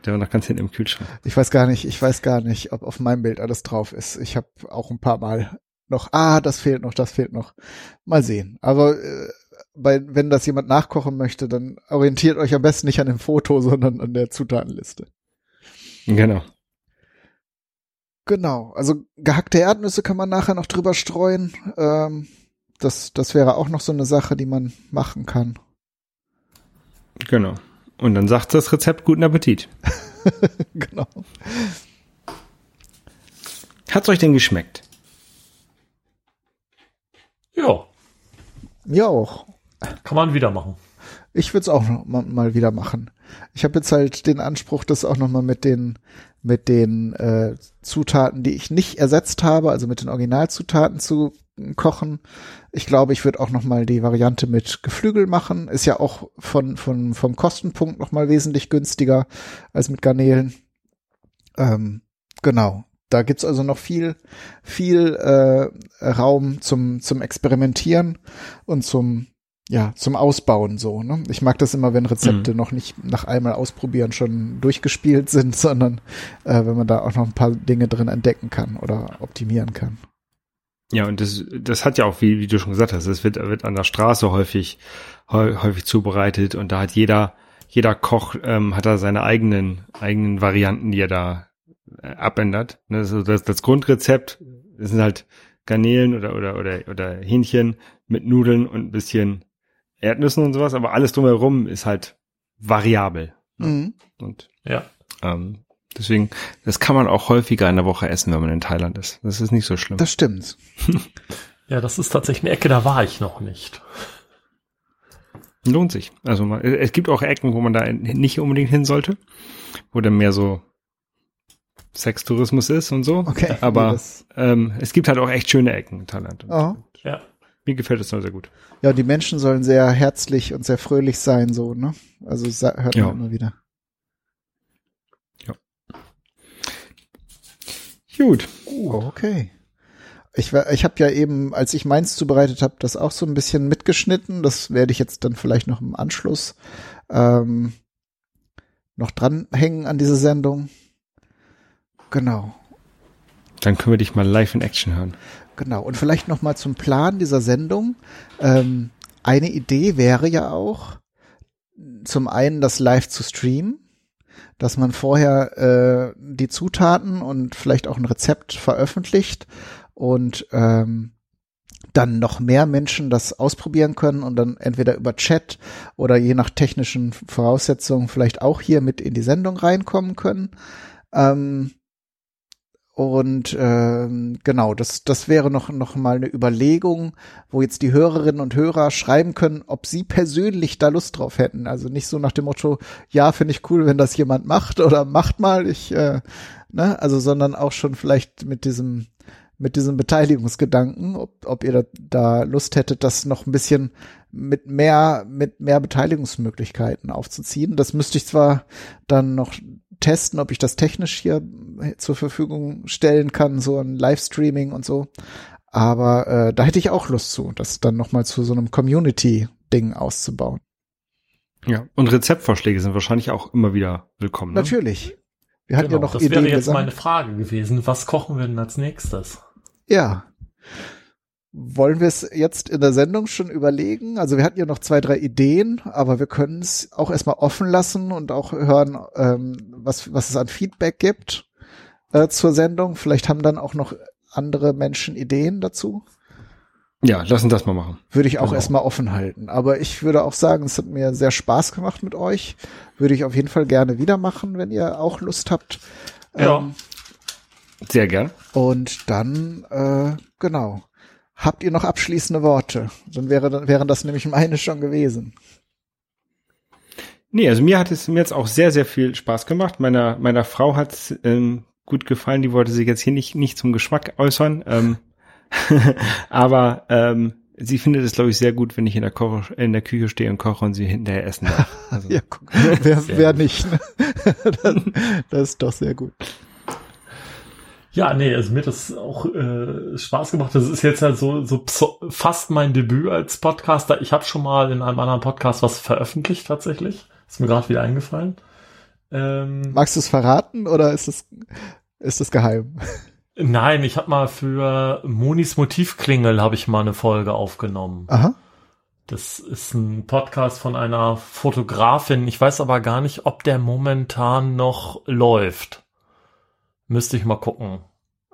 [SPEAKER 2] Der war noch ganz hinten im Kühlschrank.
[SPEAKER 1] Ich weiß gar nicht, ich weiß gar nicht, ob auf meinem Bild alles drauf ist. Ich habe auch ein paar Mal noch, ah, das fehlt noch, das fehlt noch. Mal sehen. Aber äh, bei, wenn das jemand nachkochen möchte, dann orientiert euch am besten nicht an dem Foto, sondern an der Zutatenliste.
[SPEAKER 2] Genau.
[SPEAKER 1] Genau. Also gehackte Erdnüsse kann man nachher noch drüber streuen. Ähm, das, das wäre auch noch so eine Sache, die man machen kann.
[SPEAKER 2] Genau. Und dann sagt das Rezept guten Appetit.
[SPEAKER 1] genau.
[SPEAKER 2] Hat's euch denn geschmeckt?
[SPEAKER 3] Ja.
[SPEAKER 1] Mir auch.
[SPEAKER 3] Kann man wieder machen.
[SPEAKER 1] Ich würde es auch noch mal wieder machen. Ich habe jetzt halt den Anspruch, das auch noch mal mit den mit den äh, Zutaten, die ich nicht ersetzt habe, also mit den Originalzutaten zu kochen. Ich glaube, ich würde auch noch mal die Variante mit Geflügel machen. Ist ja auch von von vom Kostenpunkt noch mal wesentlich günstiger als mit Garnelen. Ähm, genau. Da gibt's also noch viel, viel äh, Raum zum, zum Experimentieren und zum, ja, zum Ausbauen so. Ne? Ich mag das immer, wenn Rezepte mhm. noch nicht nach einmal ausprobieren schon durchgespielt sind, sondern äh, wenn man da auch noch ein paar Dinge drin entdecken kann oder optimieren kann.
[SPEAKER 2] Ja, und das, das hat ja auch, wie, wie du schon gesagt hast, es wird, wird an der Straße häufig, häufig zubereitet und da hat jeder, jeder Koch ähm, hat da seine eigenen, eigenen Varianten, die er da äh, abändert. Ne, also das, das Grundrezept das sind halt Garnelen oder, oder, oder, oder Hähnchen mit Nudeln und ein bisschen Erdnüssen und sowas, aber alles drumherum ist halt variabel.
[SPEAKER 1] Ne? Mhm.
[SPEAKER 2] Und ja. Ähm, deswegen, das kann man auch häufiger in der Woche essen, wenn man in Thailand ist. Das ist nicht so schlimm.
[SPEAKER 1] Das stimmt.
[SPEAKER 3] ja, das ist tatsächlich eine Ecke, da war ich noch nicht.
[SPEAKER 2] Lohnt sich. Also man, es gibt auch Ecken, wo man da nicht unbedingt hin sollte, wo dann mehr so Sextourismus ist und so.
[SPEAKER 1] Okay.
[SPEAKER 2] Aber ähm, es gibt halt auch echt schöne Ecken in Thailand.
[SPEAKER 3] Oh. Ja.
[SPEAKER 2] Mir gefällt es sehr gut.
[SPEAKER 1] Ja, die Menschen sollen sehr herzlich und sehr fröhlich sein, so, ne? Also hört man ja. immer wieder.
[SPEAKER 2] Ja. Gut.
[SPEAKER 1] Oh, okay. Ich, ich habe ja eben, als ich meins zubereitet habe, das auch so ein bisschen mitgeschnitten. Das werde ich jetzt dann vielleicht noch im Anschluss ähm, noch dranhängen an diese Sendung. Genau.
[SPEAKER 2] Dann können wir dich mal live in Action hören.
[SPEAKER 1] Genau. Und vielleicht noch mal zum Plan dieser Sendung. Ähm, eine Idee wäre ja auch, zum einen das live zu streamen, dass man vorher äh, die Zutaten und vielleicht auch ein Rezept veröffentlicht und ähm, dann noch mehr Menschen das ausprobieren können und dann entweder über Chat oder je nach technischen Voraussetzungen vielleicht auch hier mit in die Sendung reinkommen können. Ähm, und ähm, genau, das, das wäre noch, noch mal eine Überlegung, wo jetzt die Hörerinnen und Hörer schreiben können, ob sie persönlich da Lust drauf hätten. Also nicht so nach dem Motto, ja, finde ich cool, wenn das jemand macht oder macht mal, ich, äh, ne, also sondern auch schon vielleicht mit diesem, mit diesem Beteiligungsgedanken, ob, ob ihr da, da Lust hättet, das noch ein bisschen mit mehr, mit mehr Beteiligungsmöglichkeiten aufzuziehen. Das müsste ich zwar dann noch testen, ob ich das technisch hier zur Verfügung stellen kann, so ein Livestreaming und so. Aber äh, da hätte ich auch Lust zu, das dann nochmal zu so einem Community-Ding auszubauen.
[SPEAKER 2] Ja, und Rezeptvorschläge sind wahrscheinlich auch immer wieder willkommen.
[SPEAKER 1] Ne? Natürlich. Wir hatten genau, ja noch
[SPEAKER 3] das
[SPEAKER 1] Ideen.
[SPEAKER 3] Das wäre jetzt meine Frage gewesen. Was kochen wir denn als nächstes?
[SPEAKER 1] Ja. Wollen wir es jetzt in der Sendung schon überlegen? Also wir hatten ja noch zwei, drei Ideen, aber wir können es auch erstmal offen lassen und auch hören, ähm, was, was es an Feedback gibt äh, zur Sendung. Vielleicht haben dann auch noch andere Menschen Ideen dazu.
[SPEAKER 2] Ja, lassen das mal machen.
[SPEAKER 1] Würde ich auch genau. erstmal offen halten. Aber ich würde auch sagen, es hat mir sehr Spaß gemacht mit euch. Würde ich auf jeden Fall gerne wieder machen, wenn ihr auch Lust habt.
[SPEAKER 3] Ja. Ähm,
[SPEAKER 2] sehr gern.
[SPEAKER 1] Und dann, äh, genau Habt ihr noch abschließende Worte? Dann wäre, dann wären das nämlich meine schon gewesen.
[SPEAKER 2] Nee, also mir hat es mir jetzt auch sehr, sehr viel Spaß gemacht. Meiner, meiner Frau hat es ähm, gut gefallen. Die wollte sich jetzt hier nicht, nicht zum Geschmack äußern. Ähm, aber ähm, sie findet es, glaube ich, sehr gut, wenn ich in der, Koch in der Küche stehe und koche und sie hinterher essen darf.
[SPEAKER 1] Also. ja, guck, wer, wer nicht. Ne? das, das ist doch sehr gut.
[SPEAKER 3] Ja, nee, also mir hat das auch äh, Spaß gemacht. Das ist jetzt halt so, so fast mein Debüt als Podcaster. Ich habe schon mal in einem anderen Podcast was veröffentlicht tatsächlich. Ist mir gerade wieder eingefallen.
[SPEAKER 1] Ähm, Magst du es verraten oder ist es ist es geheim?
[SPEAKER 3] Nein, ich habe mal für Monis Motivklingel habe ich mal eine Folge aufgenommen.
[SPEAKER 1] Aha.
[SPEAKER 3] Das ist ein Podcast von einer Fotografin. Ich weiß aber gar nicht, ob der momentan noch läuft. Müsste ich mal gucken.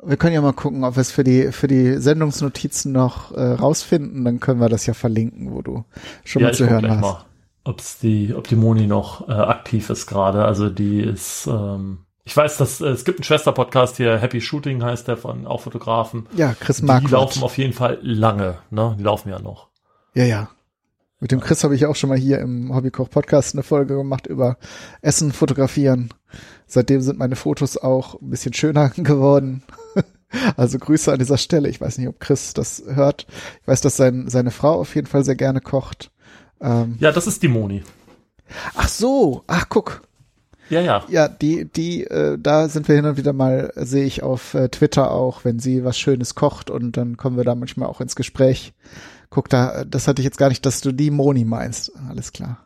[SPEAKER 1] Wir können ja mal gucken, ob wir es für die, für die Sendungsnotizen noch äh, rausfinden. Dann können wir das ja verlinken, wo du schon ja, mal zu hören hast. Mal,
[SPEAKER 3] ob's die, ob die Moni noch äh, aktiv ist gerade. Also die ist, ähm, ich weiß, dass äh, es gibt einen Schwester-Podcast hier, Happy Shooting heißt der von auch Fotografen.
[SPEAKER 1] Ja, Chris Marquardt.
[SPEAKER 3] Die laufen auf jeden Fall lange, ne? Die laufen ja noch.
[SPEAKER 1] Ja, ja. Mit dem Chris habe ich auch schon mal hier im Hobbykoch-Podcast eine Folge gemacht über Essen fotografieren. Seitdem sind meine Fotos auch ein bisschen schöner geworden. Also Grüße an dieser Stelle. Ich weiß nicht, ob Chris das hört. Ich weiß, dass sein, seine Frau auf jeden Fall sehr gerne kocht.
[SPEAKER 3] Ähm, ja, das ist die Moni.
[SPEAKER 1] Ach so, ach guck.
[SPEAKER 3] Ja, ja.
[SPEAKER 1] Ja, die, die, äh, da sind wir hin und wieder mal, sehe ich auf äh, Twitter auch, wenn sie was Schönes kocht und dann kommen wir da manchmal auch ins Gespräch. Guck da, das hatte ich jetzt gar nicht, dass du die Moni meinst. Alles klar.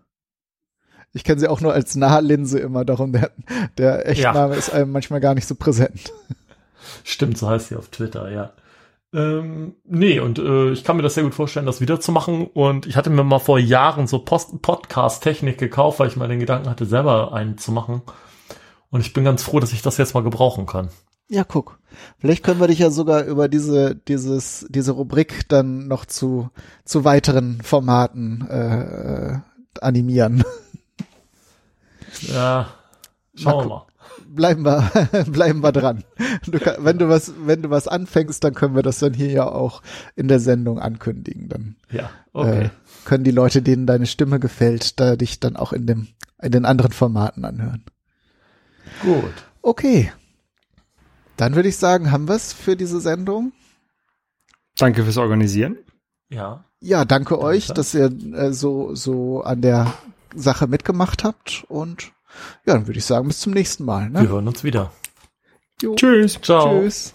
[SPEAKER 1] Ich kenne sie auch nur als Nahlinse immer, darum der, der Echtname ja. ist einem manchmal gar nicht so präsent.
[SPEAKER 3] Stimmt, so heißt sie auf Twitter, ja. Ähm, nee, und äh, ich kann mir das sehr gut vorstellen, das wiederzumachen. Und ich hatte mir mal vor Jahren so Podcast-Technik gekauft, weil ich mal den Gedanken hatte, selber einen zu machen. Und ich bin ganz froh, dass ich das jetzt mal gebrauchen kann.
[SPEAKER 1] Ja, guck. Vielleicht können wir dich ja sogar über diese, dieses, diese Rubrik dann noch zu, zu weiteren Formaten äh, animieren.
[SPEAKER 3] Ja, schauen wir mal.
[SPEAKER 1] Bleiben wir, bleiben wir dran. Du kann, wenn du was, wenn du was anfängst, dann können wir das dann hier ja auch in der Sendung ankündigen. Dann
[SPEAKER 3] ja, okay.
[SPEAKER 1] äh, können die Leute, denen deine Stimme gefällt, da dich dann auch in dem, in den anderen Formaten anhören.
[SPEAKER 3] Gut.
[SPEAKER 1] Okay. Dann würde ich sagen, haben wir es für diese Sendung.
[SPEAKER 2] Danke fürs Organisieren.
[SPEAKER 3] Ja.
[SPEAKER 1] Ja, danke euch, dass ihr äh, so, so an der Sache mitgemacht habt. Und ja, dann würde ich sagen, bis zum nächsten Mal. Ne?
[SPEAKER 3] Wir hören uns wieder.
[SPEAKER 1] Jo.
[SPEAKER 3] Tschüss. Ciao. Tschüss.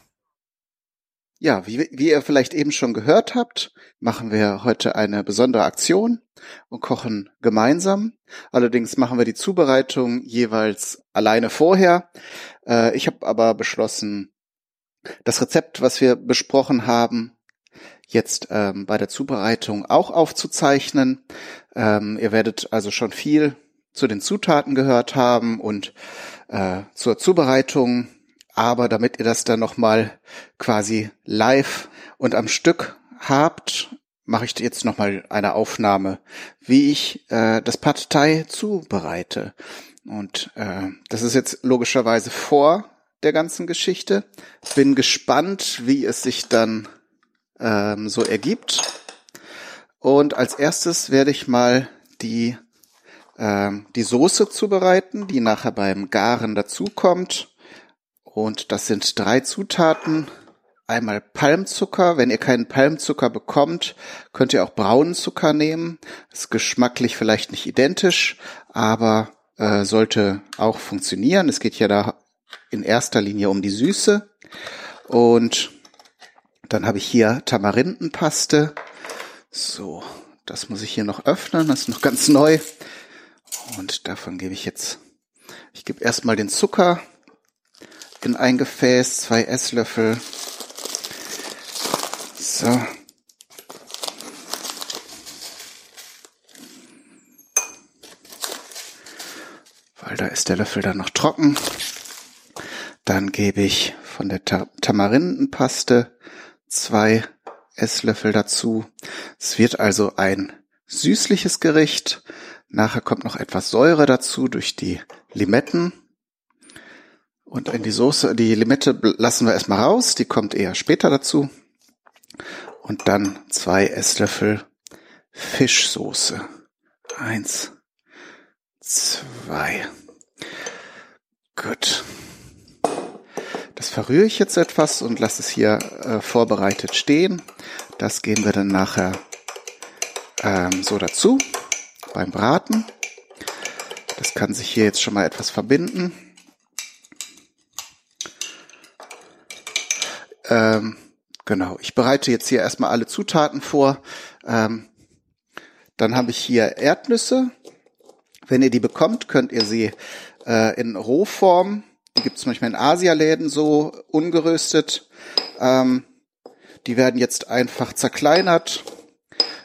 [SPEAKER 1] Ja, wie, wie ihr vielleicht eben schon gehört habt, machen wir heute eine besondere Aktion und kochen gemeinsam. Allerdings machen wir die Zubereitung jeweils alleine vorher. Äh, ich habe aber beschlossen, das Rezept, was wir besprochen haben, jetzt ähm, bei der Zubereitung auch aufzuzeichnen. Ähm, ihr werdet also schon viel zu den Zutaten gehört haben und äh, zur Zubereitung. Aber damit ihr das dann nochmal quasi live und am Stück habt, mache ich jetzt nochmal eine Aufnahme, wie ich äh, das Pad Thai zubereite. Und äh, das ist jetzt logischerweise vor der ganzen Geschichte. Bin gespannt, wie es sich dann ähm, so ergibt. Und als erstes werde ich mal die, ähm, die Soße zubereiten, die nachher beim Garen dazukommt. Und das sind drei Zutaten. Einmal Palmzucker. Wenn ihr keinen Palmzucker bekommt, könnt ihr auch braunen Zucker nehmen. Ist geschmacklich vielleicht nicht identisch, aber äh, sollte auch funktionieren. Es geht ja da in erster Linie um die Süße. Und dann habe ich hier Tamarindenpaste. So, das muss ich hier noch öffnen. Das ist noch ganz neu. Und davon gebe ich jetzt, ich gebe erstmal den Zucker in ein Gefäß, zwei Esslöffel. So. Weil da ist der Löffel dann noch trocken. Dann gebe ich von der Tamarindenpaste zwei Esslöffel dazu. Es wird also ein süßliches Gericht. Nachher kommt noch etwas Säure dazu durch die Limetten. Und in die Soße, die Limette lassen wir erstmal raus, die kommt eher später dazu. Und dann zwei Esslöffel Fischsoße. Eins, zwei. Gut. Das verrühre ich jetzt etwas und lasse es hier äh, vorbereitet stehen. Das gehen wir dann nachher ähm, so dazu beim Braten. Das kann sich hier jetzt schon mal etwas verbinden. Ähm, genau, ich bereite jetzt hier erstmal alle Zutaten vor. Ähm, dann habe ich hier Erdnüsse. Wenn ihr die bekommt, könnt ihr sie äh, in Rohform, gibt es manchmal in Asialäden so ungeröstet. Ähm, die werden jetzt einfach zerkleinert.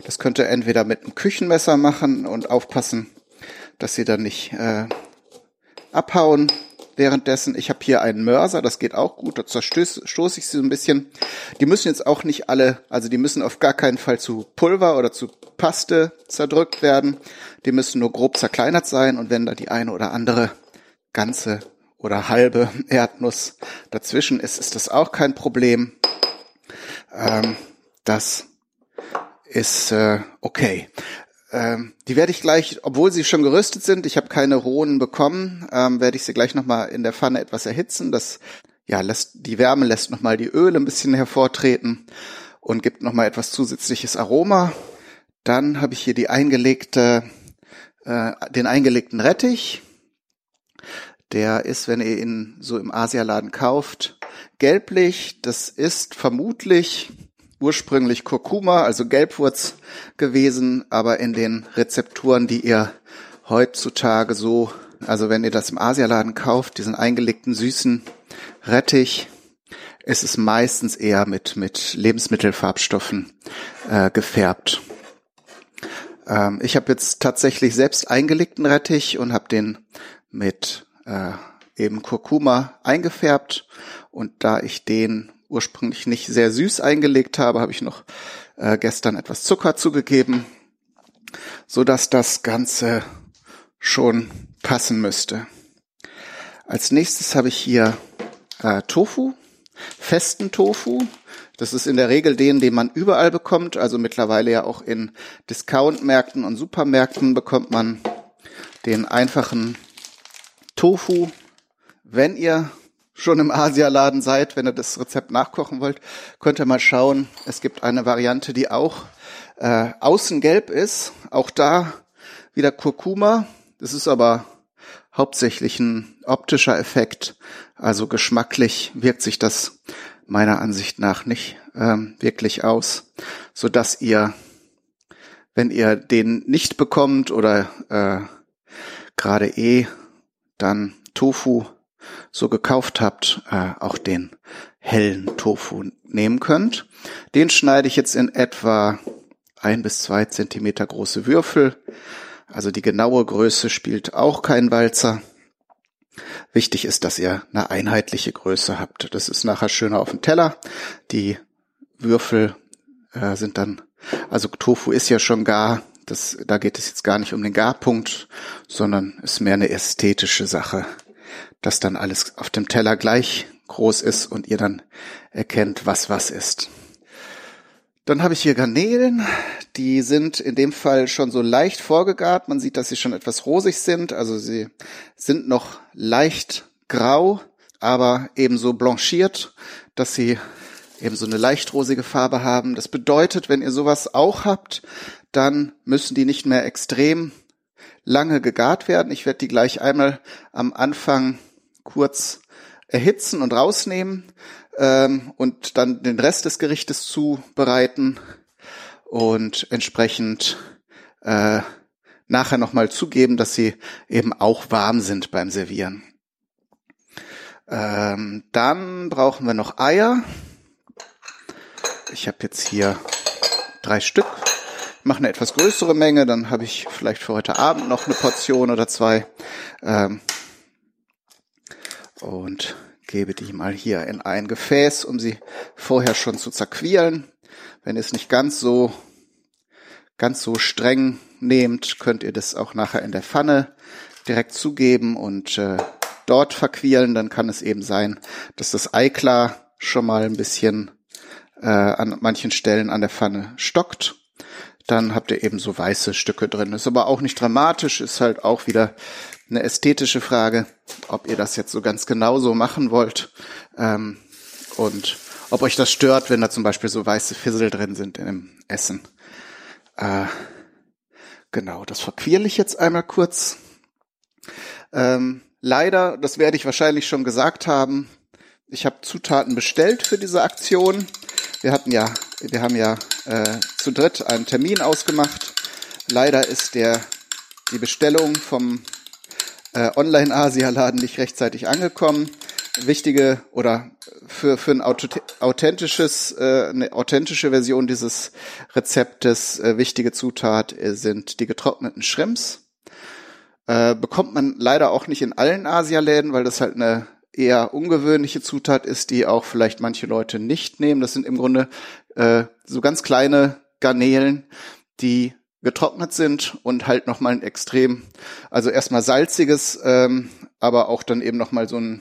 [SPEAKER 1] Das könnt ihr entweder mit einem Küchenmesser machen und aufpassen, dass sie dann nicht äh, abhauen währenddessen. Ich habe hier einen Mörser, das geht auch gut, da zerstoße ich sie so ein bisschen. Die müssen jetzt auch nicht alle, also die müssen auf gar keinen Fall zu Pulver oder zu Paste zerdrückt werden. Die müssen nur grob zerkleinert sein und wenn da die eine oder andere ganze oder halbe Erdnuss dazwischen ist, ist das auch kein Problem. Ähm, das ist äh, okay. Ähm, die werde ich gleich, obwohl sie schon geröstet sind, ich habe keine rohen bekommen, ähm, werde ich sie gleich nochmal in der Pfanne etwas erhitzen. Das ja, lässt, die Wärme lässt nochmal die Öle ein bisschen hervortreten und gibt nochmal etwas zusätzliches Aroma. Dann habe ich hier die eingelegte, äh, den eingelegten Rettich. Der ist, wenn ihr ihn so im Asialaden kauft, gelblich. Das ist vermutlich ursprünglich Kurkuma, also Gelbwurz gewesen, aber in den Rezepturen, die ihr heutzutage so, also wenn ihr das im Asialaden kauft, diesen eingelegten süßen Rettich, ist es meistens eher mit, mit Lebensmittelfarbstoffen äh, gefärbt. Ähm, ich habe jetzt tatsächlich selbst eingelegten Rettich und habe den mit äh, eben Kurkuma eingefärbt und da ich den ursprünglich nicht sehr süß eingelegt habe, habe ich noch äh, gestern etwas Zucker zugegeben, so dass das Ganze schon passen müsste. Als nächstes habe ich hier äh, Tofu, festen Tofu. Das ist in der Regel den, den man überall bekommt. Also mittlerweile ja auch in Discount-Märkten und Supermärkten bekommt man den einfachen Tofu. Wenn ihr schon im Asialaden seid, wenn ihr das Rezept nachkochen wollt, könnt ihr mal schauen. Es gibt eine Variante, die auch äh, außen gelb ist. Auch da wieder Kurkuma. Das ist aber hauptsächlich ein optischer Effekt. Also geschmacklich wirkt sich das meiner Ansicht nach nicht ähm, wirklich aus, so dass ihr, wenn ihr den nicht bekommt oder äh, gerade eh, dann Tofu so gekauft habt, äh, auch den hellen Tofu nehmen könnt. Den schneide ich jetzt in etwa ein bis zwei Zentimeter große Würfel. Also die genaue Größe spielt auch kein Walzer. Wichtig ist, dass ihr eine einheitliche Größe habt. Das ist nachher schöner auf dem Teller. Die Würfel äh, sind dann, also Tofu ist ja schon gar. Das, da geht es jetzt gar nicht um den Garpunkt, sondern ist mehr eine ästhetische Sache dass dann alles auf dem Teller gleich groß ist und ihr dann erkennt, was was ist. Dann habe ich hier Garnelen, die sind in dem Fall schon so leicht vorgegart. Man sieht, dass sie schon etwas rosig sind, also sie sind noch leicht grau, aber ebenso blanchiert, dass sie eben so eine leicht rosige Farbe haben. Das bedeutet, wenn ihr sowas auch habt, dann müssen die nicht mehr extrem lange gegart werden. Ich werde die gleich einmal am Anfang kurz erhitzen und rausnehmen ähm, und dann den Rest des Gerichtes zubereiten und entsprechend äh, nachher nochmal zugeben, dass sie eben auch warm sind beim Servieren. Ähm, dann brauchen wir noch Eier. Ich habe jetzt hier drei Stück. Mache eine etwas größere Menge, dann habe ich vielleicht für heute Abend noch eine Portion oder zwei. Ähm, und gebe die mal hier in ein Gefäß, um sie vorher schon zu zerquielen. Wenn ihr es nicht ganz so, ganz so streng nehmt, könnt ihr das auch nachher in der Pfanne direkt zugeben und äh, dort verquielen. Dann kann es eben sein, dass das Eiklar schon mal ein bisschen äh, an manchen Stellen an der Pfanne stockt. Dann habt ihr eben so weiße Stücke drin. Ist aber auch nicht dramatisch, ist halt auch wieder eine ästhetische Frage, ob ihr das jetzt so ganz genau so machen wollt ähm, und ob euch das stört, wenn da zum Beispiel so weiße Fissel drin sind in dem Essen. Äh, Genau, das verquirle ich jetzt einmal kurz. Ähm, leider, das werde ich wahrscheinlich schon gesagt haben, ich habe Zutaten bestellt für diese Aktion. Wir hatten ja, wir haben ja äh, zu dritt einen Termin ausgemacht. Leider ist der die Bestellung vom äh, Online-Asia-Laden nicht rechtzeitig angekommen. Wichtige oder für, für ein authentisches, äh, eine authentische Version dieses Rezeptes äh, wichtige Zutat äh, sind die getrockneten Shrimps. Äh, bekommt man leider auch nicht in allen Asialäden, weil das halt eine eher ungewöhnliche Zutat ist, die auch vielleicht manche Leute nicht nehmen. Das sind im Grunde äh, so ganz kleine Garnelen, die getrocknet sind und halt nochmal ein extrem, also erstmal salziges, ähm, aber auch dann eben nochmal so ein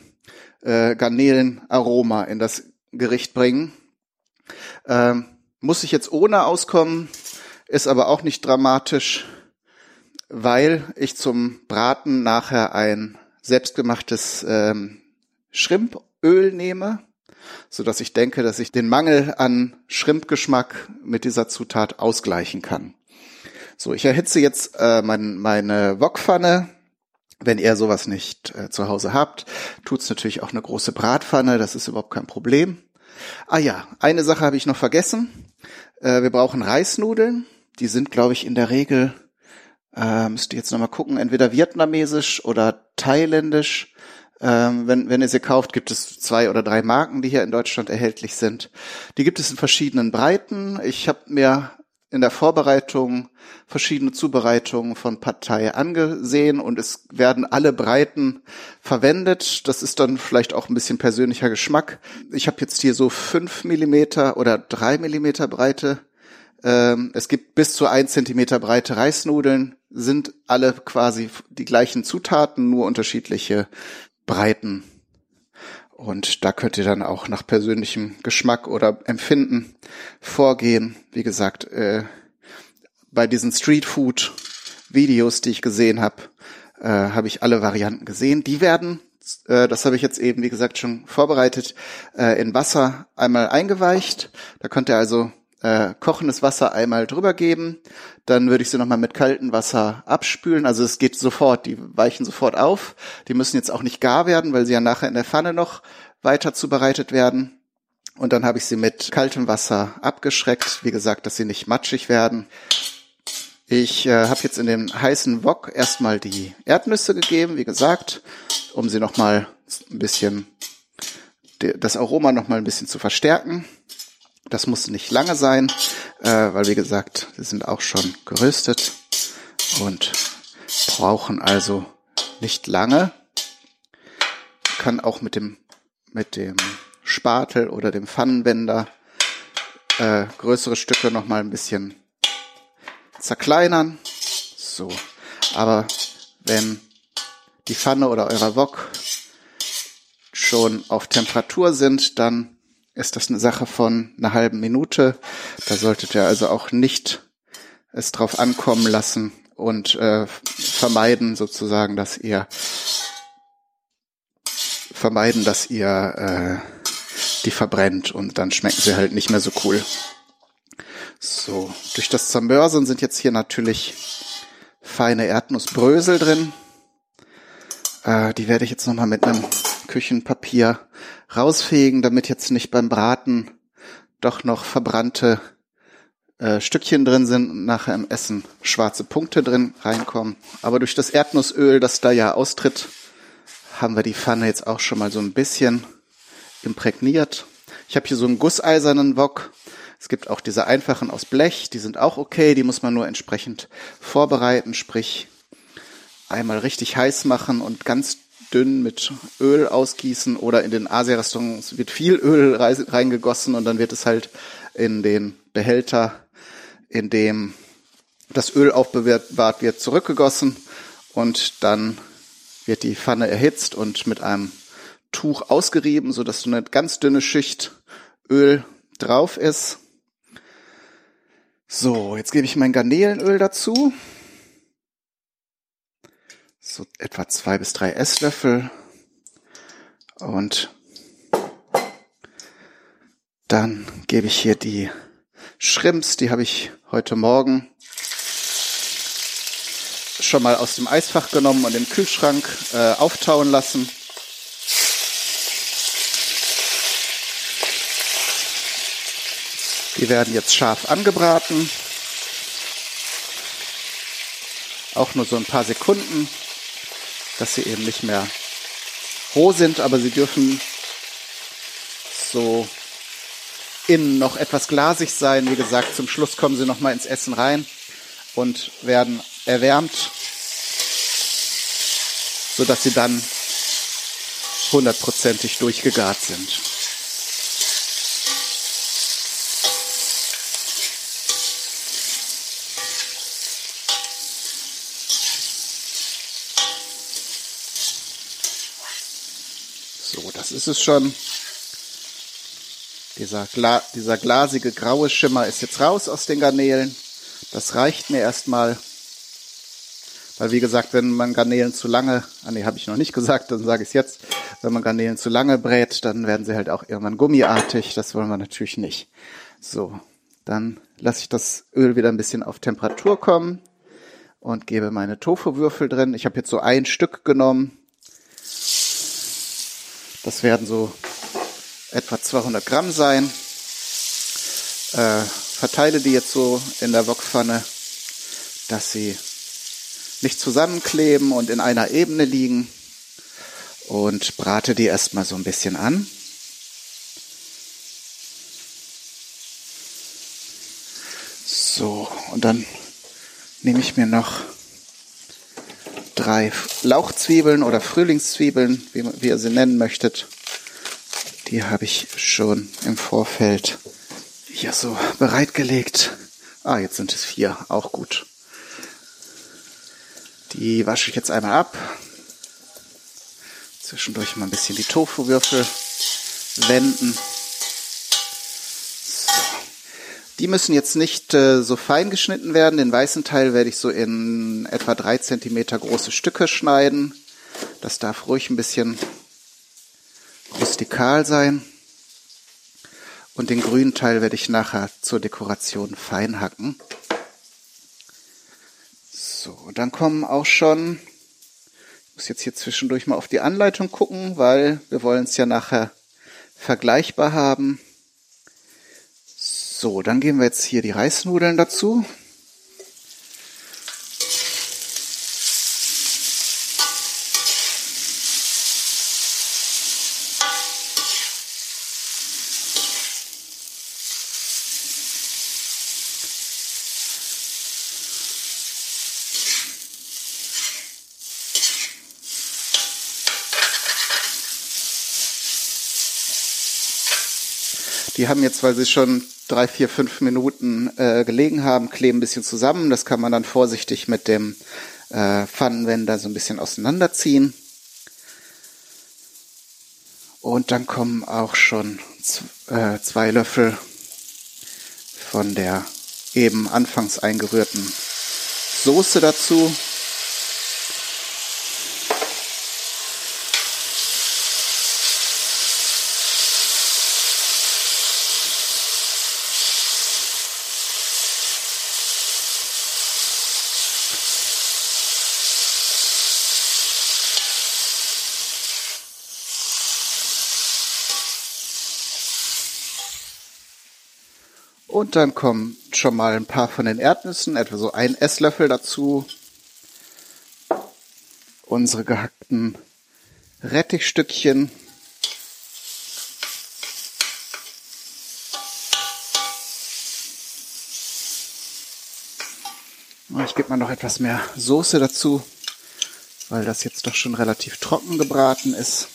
[SPEAKER 1] äh, Garnelenaroma in das Gericht bringen. Ähm, muss ich jetzt ohne auskommen, ist aber auch nicht dramatisch, weil ich zum Braten nachher ein selbstgemachtes ähm, Schrimpöl nehme, so dass ich denke, dass ich den Mangel an Schrimpgeschmack mit dieser Zutat ausgleichen kann. So, ich erhitze jetzt äh, mein, meine Wokpfanne. Wenn ihr sowas nicht äh, zu Hause habt, tut's natürlich auch eine große Bratpfanne, das ist überhaupt kein Problem. Ah ja, eine Sache habe ich noch vergessen. Äh, wir brauchen Reisnudeln. Die sind, glaube ich, in der Regel, äh, müsst ihr jetzt nochmal gucken, entweder vietnamesisch oder thailändisch. Ähm, wenn, wenn ihr sie kauft, gibt es zwei oder drei Marken, die hier in Deutschland erhältlich sind. Die gibt es in verschiedenen Breiten. Ich habe mir in der Vorbereitung verschiedene Zubereitungen von Partei angesehen und es werden alle Breiten verwendet. Das ist dann vielleicht auch ein bisschen persönlicher Geschmack. Ich habe jetzt hier so fünf Millimeter oder drei Millimeter Breite. Ähm, es gibt bis zu ein Zentimeter breite Reisnudeln, sind alle quasi die gleichen Zutaten, nur unterschiedliche Breiten. Und da könnt ihr dann auch nach persönlichem Geschmack oder Empfinden vorgehen. Wie gesagt, äh, bei diesen Streetfood-Videos, die ich gesehen habe, äh, habe ich alle Varianten gesehen. Die werden, äh, das habe ich jetzt eben, wie gesagt, schon vorbereitet, äh, in Wasser einmal eingeweicht. Da könnt ihr also äh, kochendes Wasser einmal drüber geben. Dann würde ich sie nochmal mit kaltem Wasser abspülen. Also es geht sofort, die weichen sofort auf. Die müssen jetzt auch nicht gar werden, weil sie ja nachher in der Pfanne noch weiter zubereitet werden. Und dann habe ich sie mit kaltem Wasser abgeschreckt. Wie gesagt, dass sie nicht matschig werden. Ich äh, habe jetzt in den heißen Wok erstmal die Erdnüsse gegeben, wie gesagt, um sie nochmal ein bisschen, das Aroma nochmal ein bisschen zu verstärken. Das muss nicht lange sein, äh, weil wie gesagt, sie sind auch schon geröstet und brauchen also nicht lange. Kann auch mit dem mit dem Spatel oder dem Pfannenwender äh, größere Stücke noch mal ein bisschen zerkleinern. So, aber wenn die Pfanne oder euer Wok schon auf Temperatur sind, dann ist das eine Sache von einer halben Minute. Da solltet ihr also auch nicht es drauf ankommen lassen und äh, vermeiden sozusagen, dass ihr vermeiden, dass ihr äh, die verbrennt und dann schmecken sie halt nicht mehr so cool. So, durch das Zermörsern sind jetzt hier natürlich feine Erdnussbrösel drin. Äh, die werde ich jetzt nochmal mit einem Küchenpapier rausfegen, damit jetzt nicht beim Braten doch noch verbrannte äh, Stückchen drin sind und nachher im Essen schwarze Punkte drin reinkommen. Aber durch das Erdnussöl, das da ja austritt, haben wir die Pfanne jetzt auch schon mal so ein bisschen imprägniert. Ich habe hier so einen gusseisernen Wok. Es gibt auch diese einfachen aus Blech, die sind auch okay, die muss man nur entsprechend vorbereiten, sprich einmal richtig heiß machen und ganz dünn mit Öl ausgießen oder in den Asia-Restaurants wird viel Öl reingegossen und dann wird es halt in den Behälter, in dem das Öl aufbewahrt wird, zurückgegossen und dann wird die Pfanne erhitzt und mit einem Tuch ausgerieben, so dass so eine ganz dünne Schicht Öl drauf ist. So, jetzt gebe ich mein Garnelenöl dazu so etwa zwei bis drei Esslöffel und dann gebe ich hier die Shrimps, die habe ich heute Morgen schon mal aus dem Eisfach genommen und im Kühlschrank äh, auftauen lassen. Die werden jetzt scharf angebraten. Auch nur so ein paar Sekunden, dass sie eben nicht mehr roh sind, aber sie dürfen so innen noch etwas glasig sein. Wie gesagt, zum Schluss kommen sie noch mal ins Essen rein und werden erwärmt, so dass sie dann hundertprozentig durchgegart sind. So, das ist es schon. Dieser, Gla dieser glasige graue Schimmer ist jetzt raus aus den Garnelen. Das reicht mir erstmal. Weil wie gesagt, wenn man Garnelen zu lange, ah nee, habe ich noch nicht gesagt, dann sage ich es jetzt, wenn man Garnelen zu lange brät, dann werden sie halt auch irgendwann gummiartig. Das wollen wir natürlich nicht. So, dann lasse ich das Öl wieder ein bisschen auf Temperatur kommen und gebe meine Tofu-Würfel drin. Ich habe jetzt so ein Stück genommen. Das werden so etwa 200 Gramm sein. Äh, verteile die jetzt so in der Wokpfanne, dass sie nicht zusammenkleben und in einer Ebene liegen und brate die erstmal so ein bisschen an. So, und dann nehme ich mir noch drei Lauchzwiebeln oder Frühlingszwiebeln, wie, wie ihr sie nennen möchtet, die habe ich schon im Vorfeld hier so bereitgelegt. Ah, jetzt sind es vier, auch gut. Die wasche ich jetzt einmal ab. Zwischendurch mal ein bisschen die Tofu-Würfel wenden. So. Die müssen jetzt nicht äh, so fein geschnitten werden. Den weißen Teil werde ich so in etwa drei Zentimeter große Stücke schneiden. Das darf ruhig ein bisschen rustikal sein. Und den grünen Teil werde ich nachher zur Dekoration fein hacken. So, dann kommen auch schon, ich muss jetzt hier zwischendurch mal auf die Anleitung gucken, weil wir wollen es ja nachher vergleichbar haben. So, dann geben wir jetzt hier die Reisnudeln dazu. Haben jetzt, weil sie schon drei, vier, fünf Minuten äh, gelegen haben, kleben ein bisschen zusammen. Das kann man dann vorsichtig mit dem äh, Pfannenwender so ein bisschen auseinanderziehen. Und dann kommen auch schon äh, zwei Löffel von der eben anfangs eingerührten Soße dazu. Und dann kommen schon mal ein paar von den Erdnüssen, etwa so ein Esslöffel dazu. Unsere gehackten Rettichstückchen. Ich gebe mal noch etwas mehr Soße dazu, weil das jetzt doch schon relativ trocken gebraten ist.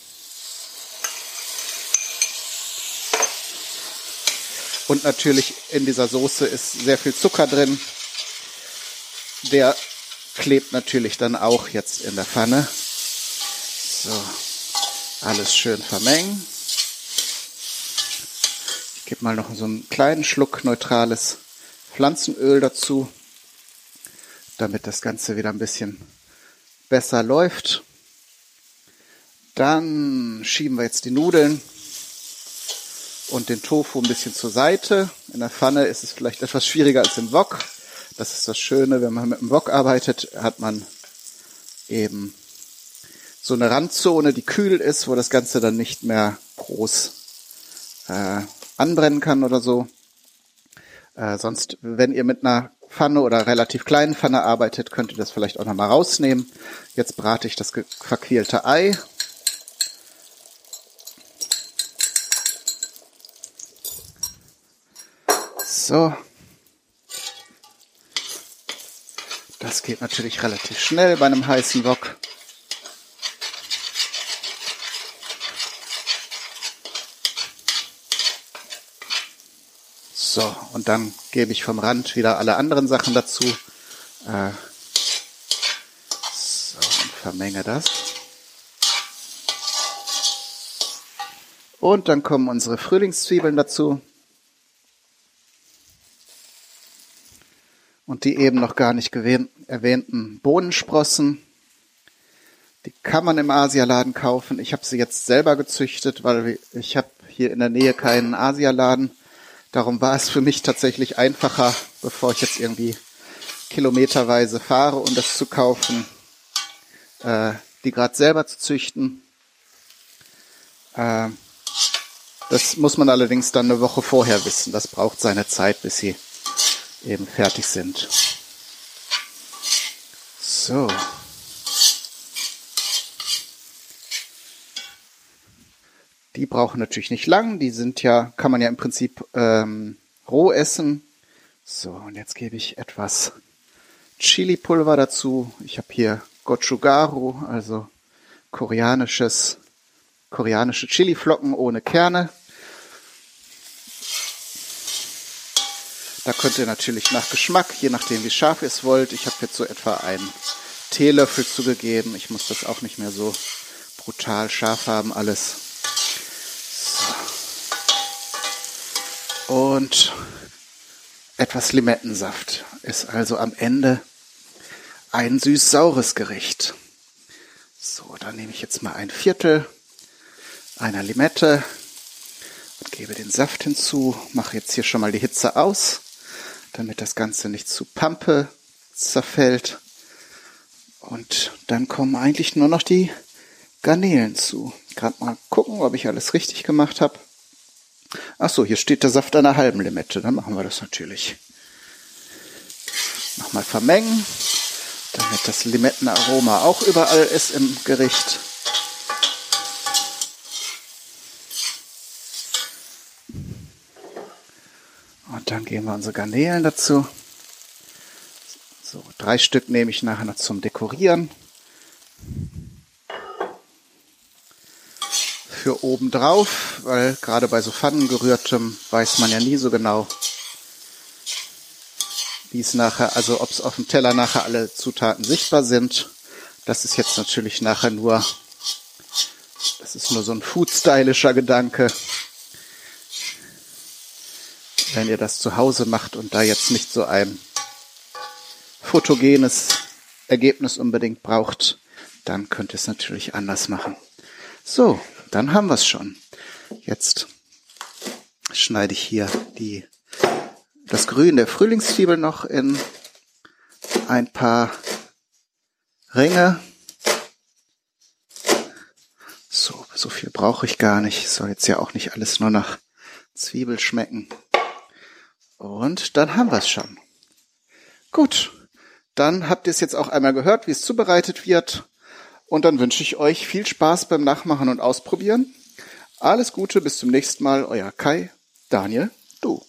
[SPEAKER 1] Und natürlich in dieser Soße ist sehr viel Zucker drin. Der klebt natürlich dann auch jetzt in der Pfanne. So, alles schön vermengen. Ich gebe mal noch so einen kleinen Schluck neutrales Pflanzenöl dazu, damit das Ganze wieder ein bisschen besser läuft. Dann schieben wir jetzt die Nudeln und den Tofu ein bisschen zur Seite. In der Pfanne ist es vielleicht etwas schwieriger als im Wok. Das ist das Schöne, wenn man mit dem Wok arbeitet, hat man eben so eine Randzone, die kühl ist, wo das Ganze dann nicht mehr groß äh, anbrennen kann oder so. Äh, sonst, wenn ihr mit einer Pfanne oder relativ kleinen Pfanne arbeitet, könnt ihr das vielleicht auch nochmal rausnehmen. Jetzt brate ich das verquälte Ei. So. Das geht natürlich relativ schnell bei einem heißen Wok. So, und dann gebe ich vom Rand wieder alle anderen Sachen dazu. Äh, so, und vermenge das. Und dann kommen unsere Frühlingszwiebeln dazu. Und die eben noch gar nicht erwähnten Bohnensprossen. Die kann man im Asialaden kaufen. Ich habe sie jetzt selber gezüchtet, weil ich habe hier in der Nähe keinen Asialaden. Darum war es für mich tatsächlich einfacher, bevor ich jetzt irgendwie kilometerweise fahre, um das zu kaufen, äh, die gerade selber zu züchten. Äh, das muss man allerdings dann eine Woche vorher wissen. Das braucht seine Zeit, bis sie eben fertig sind. So. Die brauchen natürlich nicht lang. Die sind ja, kann man ja im Prinzip ähm, roh essen. So, und jetzt gebe ich etwas Chili-Pulver dazu. Ich habe hier Gochugaru, also koreanisches, koreanische Chili-Flocken ohne Kerne. Da könnt ihr natürlich nach Geschmack, je nachdem wie scharf ihr es wollt. Ich habe jetzt so etwa einen Teelöffel zugegeben. Ich muss das auch nicht mehr so brutal scharf haben alles. und etwas Limettensaft ist also am Ende ein süß-saures Gericht. So, dann nehme ich jetzt mal ein Viertel einer Limette und gebe den Saft hinzu, mache jetzt hier schon mal die Hitze aus, damit das Ganze nicht zu Pampe zerfällt. Und dann kommen eigentlich nur noch die Garnelen zu. Gerade mal gucken, ob ich alles richtig gemacht habe. Ach so, hier steht der Saft einer halben Limette. Dann machen wir das natürlich. Nochmal vermengen, damit das Limettenaroma auch überall ist im Gericht. Und dann geben wir unsere Garnelen dazu. So, drei Stück nehme ich nachher noch zum Dekorieren. für obendrauf, weil gerade bei so Pfannengerührtem weiß man ja nie so genau, wie es nachher, also ob es auf dem Teller nachher alle Zutaten sichtbar sind. Das ist jetzt natürlich nachher nur, das ist nur so ein food-stylischer Gedanke. Wenn ihr das zu Hause macht und da jetzt nicht so ein fotogenes Ergebnis unbedingt braucht, dann könnt ihr es natürlich anders machen. So, dann haben wir es schon. Jetzt schneide ich hier die, das Grün der Frühlingszwiebel noch in ein paar Ringe. So, so viel brauche ich gar nicht. Soll jetzt ja auch nicht alles nur nach Zwiebel schmecken. Und dann haben wir es schon. Gut, dann habt ihr es jetzt auch einmal gehört, wie es zubereitet wird. Und dann wünsche ich euch viel Spaß beim Nachmachen und Ausprobieren. Alles Gute, bis zum nächsten Mal, euer Kai, Daniel, du.